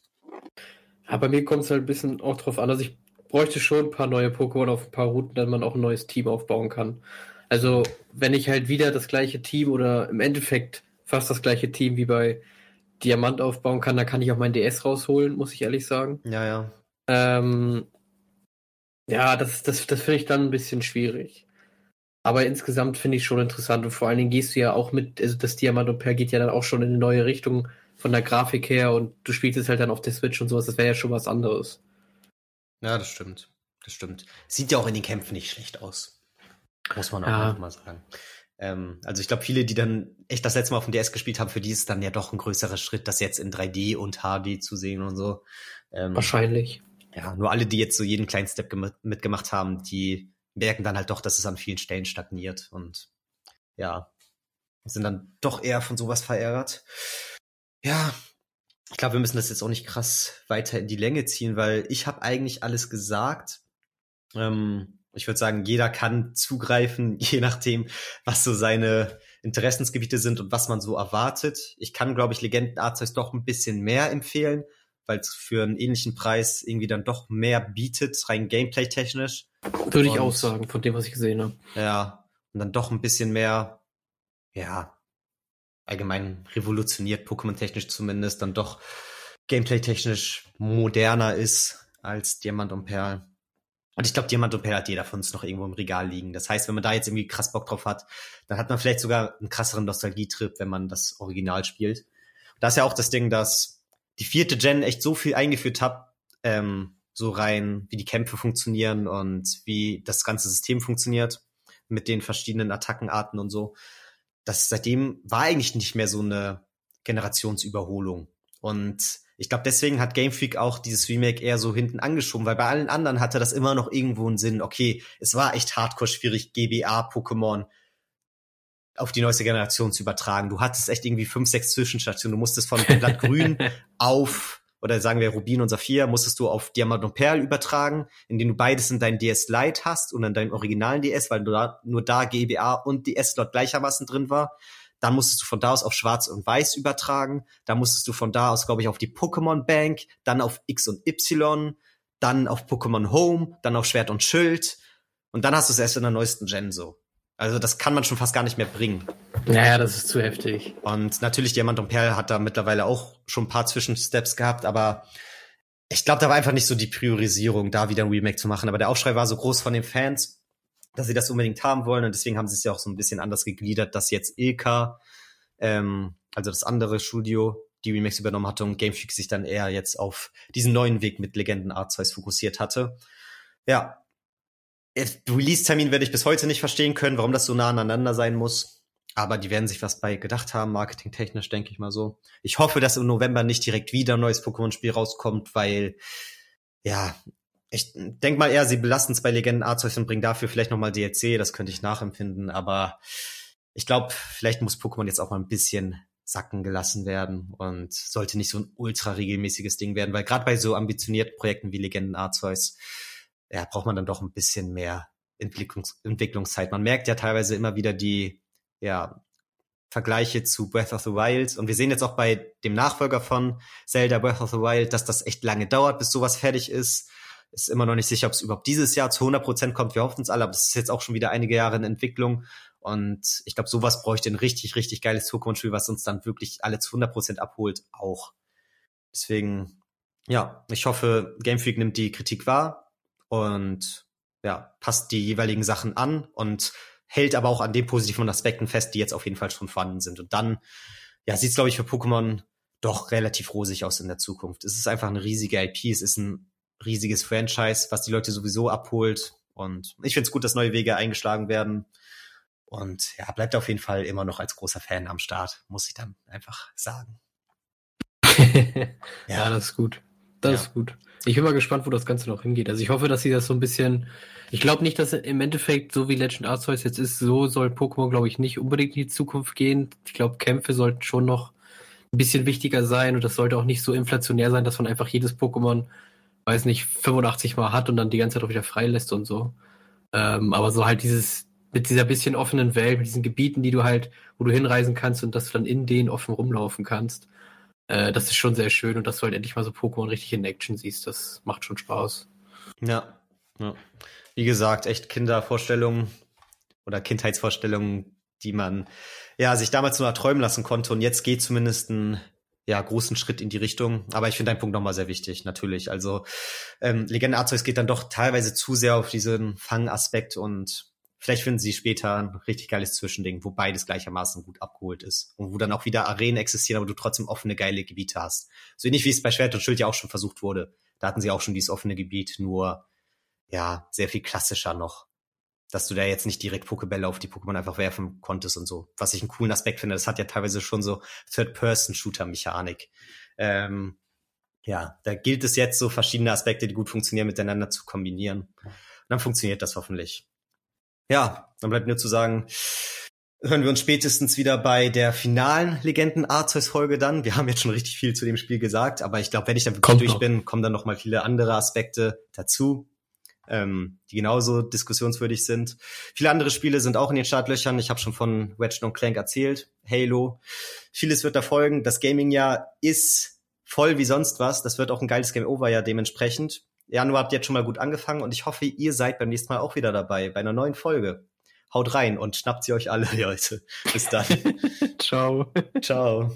Ja, bei mir kommt es halt ein bisschen auch drauf an. Also ich bräuchte schon ein paar neue Pokémon auf ein paar Routen, damit man auch ein neues Team aufbauen kann. Also wenn ich halt wieder das gleiche Team oder im Endeffekt fast das gleiche Team wie bei Diamant aufbauen kann, da kann ich auch mein DS rausholen, muss ich ehrlich sagen. Ja, ja. Ähm, ja, das, das, das finde ich dann ein bisschen schwierig. Aber insgesamt finde ich schon interessant und vor allen Dingen gehst du ja auch mit, also das Diamant und Per geht ja dann auch schon in eine neue Richtung von der Grafik her und du spielst es halt dann auf der Switch und sowas, das wäre ja schon was anderes. Ja, das stimmt. Das stimmt. Sieht ja auch in den Kämpfen nicht schlecht aus. Muss man auch ja. mal sagen. Ähm, also ich glaube, viele, die dann echt das letzte Mal auf dem DS gespielt haben, für die ist dann ja doch ein größerer Schritt, das jetzt in 3D und HD zu sehen und so. Ähm, Wahrscheinlich. Ja, nur alle, die jetzt so jeden kleinen Step mitgemacht haben, die merken dann halt doch, dass es an vielen Stellen stagniert und ja, sind dann doch eher von sowas verärgert. Ja, ich glaube, wir müssen das jetzt auch nicht krass weiter in die Länge ziehen, weil ich habe eigentlich alles gesagt. Ähm, ich würde sagen, jeder kann zugreifen, je nachdem, was so seine Interessensgebiete sind und was man so erwartet. Ich kann, glaube ich, Legenden Arceus doch ein bisschen mehr empfehlen, weil es für einen ähnlichen Preis irgendwie dann doch mehr bietet, rein gameplay-technisch. Würde ich auch sagen, von dem, was ich gesehen habe. Ja, und dann doch ein bisschen mehr, ja, allgemein revolutioniert, Pokémon-technisch zumindest, dann doch gameplay-technisch moderner ist als Diamant und Perl. Und ich glaube, Diamant und Perl hat jeder von uns noch irgendwo im Regal liegen. Das heißt, wenn man da jetzt irgendwie krass Bock drauf hat, dann hat man vielleicht sogar einen krasseren Nostalgietrip, wenn man das Original spielt. Da ist ja auch das Ding, dass die vierte Gen echt so viel eingeführt hat, ähm, so rein, wie die Kämpfe funktionieren und wie das ganze System funktioniert mit den verschiedenen Attackenarten und so. Das seitdem war eigentlich nicht mehr so eine Generationsüberholung. Und ich glaube, deswegen hat Game Freak auch dieses Remake eher so hinten angeschoben, weil bei allen anderen hatte das immer noch irgendwo einen Sinn. Okay, es war echt hardcore schwierig, GBA-Pokémon auf die neueste Generation zu übertragen. Du hattest echt irgendwie fünf, sechs Zwischenstationen. Du musstest von Blatt Grün auf, oder sagen wir Rubin und Saphir, musstest du auf Diamant und Perl übertragen, indem du beides in dein DS Lite hast und in deinem originalen DS, weil nur da, nur da GBA und DS-Slot gleichermaßen drin war. Dann musstest du von da aus auf Schwarz und Weiß übertragen. Dann musstest du von da aus, glaube ich, auf die Pokémon Bank, dann auf X und Y, dann auf Pokémon Home, dann auf Schwert und Schild. Und dann hast du es erst in der neuesten Gen so. Also das kann man schon fast gar nicht mehr bringen. Naja, das ist zu heftig. Und natürlich Diamant und Perl hat da mittlerweile auch schon ein paar Zwischensteps gehabt, aber ich glaube, da war einfach nicht so die Priorisierung, da wieder ein Remake zu machen. Aber der Aufschrei war so groß von den Fans, dass sie das unbedingt haben wollen und deswegen haben sie es ja auch so ein bisschen anders gegliedert, dass jetzt Ilka, ähm, also das andere Studio, die Remix übernommen hatte und Game Freak sich dann eher jetzt auf diesen neuen Weg mit Legenden Arceus fokussiert hatte. Ja, Release-Termin werde ich bis heute nicht verstehen können, warum das so nah aneinander sein muss. Aber die werden sich was bei gedacht haben, marketingtechnisch, denke ich mal so. Ich hoffe, dass im November nicht direkt wieder ein neues Pokémon-Spiel rauskommt, weil, ja, ich denk mal eher, sie belasten es bei Legenden Arceus und bringen dafür vielleicht nochmal DLC, das könnte ich nachempfinden, aber ich glaube, vielleicht muss Pokémon jetzt auch mal ein bisschen sacken gelassen werden und sollte nicht so ein ultra regelmäßiges Ding werden, weil gerade bei so ambitionierten Projekten wie Legenden Arceus, ja, braucht man dann doch ein bisschen mehr Entwicklungs Entwicklungszeit. Man merkt ja teilweise immer wieder die, ja, Vergleiche zu Breath of the Wild. Und wir sehen jetzt auch bei dem Nachfolger von Zelda Breath of the Wild, dass das echt lange dauert, bis sowas fertig ist. Ist immer noch nicht sicher, ob es überhaupt dieses Jahr zu 100 Prozent kommt. Wir hoffen es alle, aber es ist jetzt auch schon wieder einige Jahre in Entwicklung. Und ich glaube, sowas bräuchte ein richtig, richtig geiles Zukunftsspiel, was uns dann wirklich alle zu 100 Prozent abholt, auch. Deswegen, ja, ich hoffe, Game Freak nimmt die Kritik wahr und ja, passt die jeweiligen Sachen an und hält aber auch an den positiven Aspekten fest, die jetzt auf jeden Fall schon vorhanden sind. Und dann, ja, sieht es, glaube ich, für Pokémon doch relativ rosig aus in der Zukunft. Es ist einfach eine riesige IP, es ist ein riesiges Franchise, was die Leute sowieso abholt. Und ich finde es gut, dass neue Wege eingeschlagen werden. Und ja, bleibt auf jeden Fall immer noch als großer Fan am Start, muss ich dann einfach sagen. ja. ja, das ist gut. Das ja. ist gut. Ich bin mal gespannt, wo das Ganze noch hingeht. Also ich hoffe, dass sie das so ein bisschen. Ich glaube nicht, dass im Endeffekt, so wie Legend Arceus jetzt ist, so soll Pokémon, glaube ich, nicht unbedingt in die Zukunft gehen. Ich glaube, Kämpfe sollten schon noch ein bisschen wichtiger sein und das sollte auch nicht so inflationär sein, dass man einfach jedes Pokémon, weiß nicht, 85 Mal hat und dann die ganze Zeit auch wieder freilässt und so. Ähm, aber so halt dieses, mit dieser bisschen offenen Welt, mit diesen Gebieten, die du halt, wo du hinreisen kannst und dass du dann in denen offen rumlaufen kannst. Äh, das ist schon sehr schön und dass du halt endlich mal so Pokémon richtig in Action siehst, das macht schon Spaß. Ja, ja. Wie gesagt, echt Kindervorstellungen oder Kindheitsvorstellungen, die man ja sich damals nur erträumen lassen konnte und jetzt geht zumindest ein ja, großen Schritt in die Richtung. Aber ich finde deinen Punkt nochmal sehr wichtig, natürlich. Also ähm, Legende Arceus geht dann doch teilweise zu sehr auf diesen Fangaspekt und Vielleicht finden sie später ein richtig geiles Zwischending, wo beides gleichermaßen gut abgeholt ist. Und wo dann auch wieder Arenen existieren, aber du trotzdem offene, geile Gebiete hast. So ähnlich wie es bei Schwert und Schild ja auch schon versucht wurde. Da hatten sie auch schon dieses offene Gebiet, nur ja, sehr viel klassischer noch. Dass du da jetzt nicht direkt Pokebälle auf die Pokémon einfach werfen konntest und so. Was ich einen coolen Aspekt finde, das hat ja teilweise schon so Third-Person-Shooter-Mechanik. Ähm, ja, da gilt es jetzt so verschiedene Aspekte, die gut funktionieren, miteinander zu kombinieren. Und dann funktioniert das hoffentlich ja, dann bleibt mir zu sagen, hören wir uns spätestens wieder bei der finalen Legenden Arceus Folge dann. Wir haben jetzt schon richtig viel zu dem Spiel gesagt, aber ich glaube, wenn ich dann wirklich Kommt durch noch. bin, kommen dann noch mal viele andere Aspekte dazu, ähm, die genauso diskussionswürdig sind. Viele andere Spiele sind auch in den Startlöchern. Ich habe schon von Ratchet Clank erzählt, Halo. Vieles wird da folgen. Das Gaming-Jahr ist voll wie sonst was. Das wird auch ein geiles Game Over ja dementsprechend. Januar habt jetzt schon mal gut angefangen und ich hoffe, ihr seid beim nächsten Mal auch wieder dabei bei einer neuen Folge. Haut rein und schnappt sie euch alle, Leute. Bis dann. Ciao. Ciao.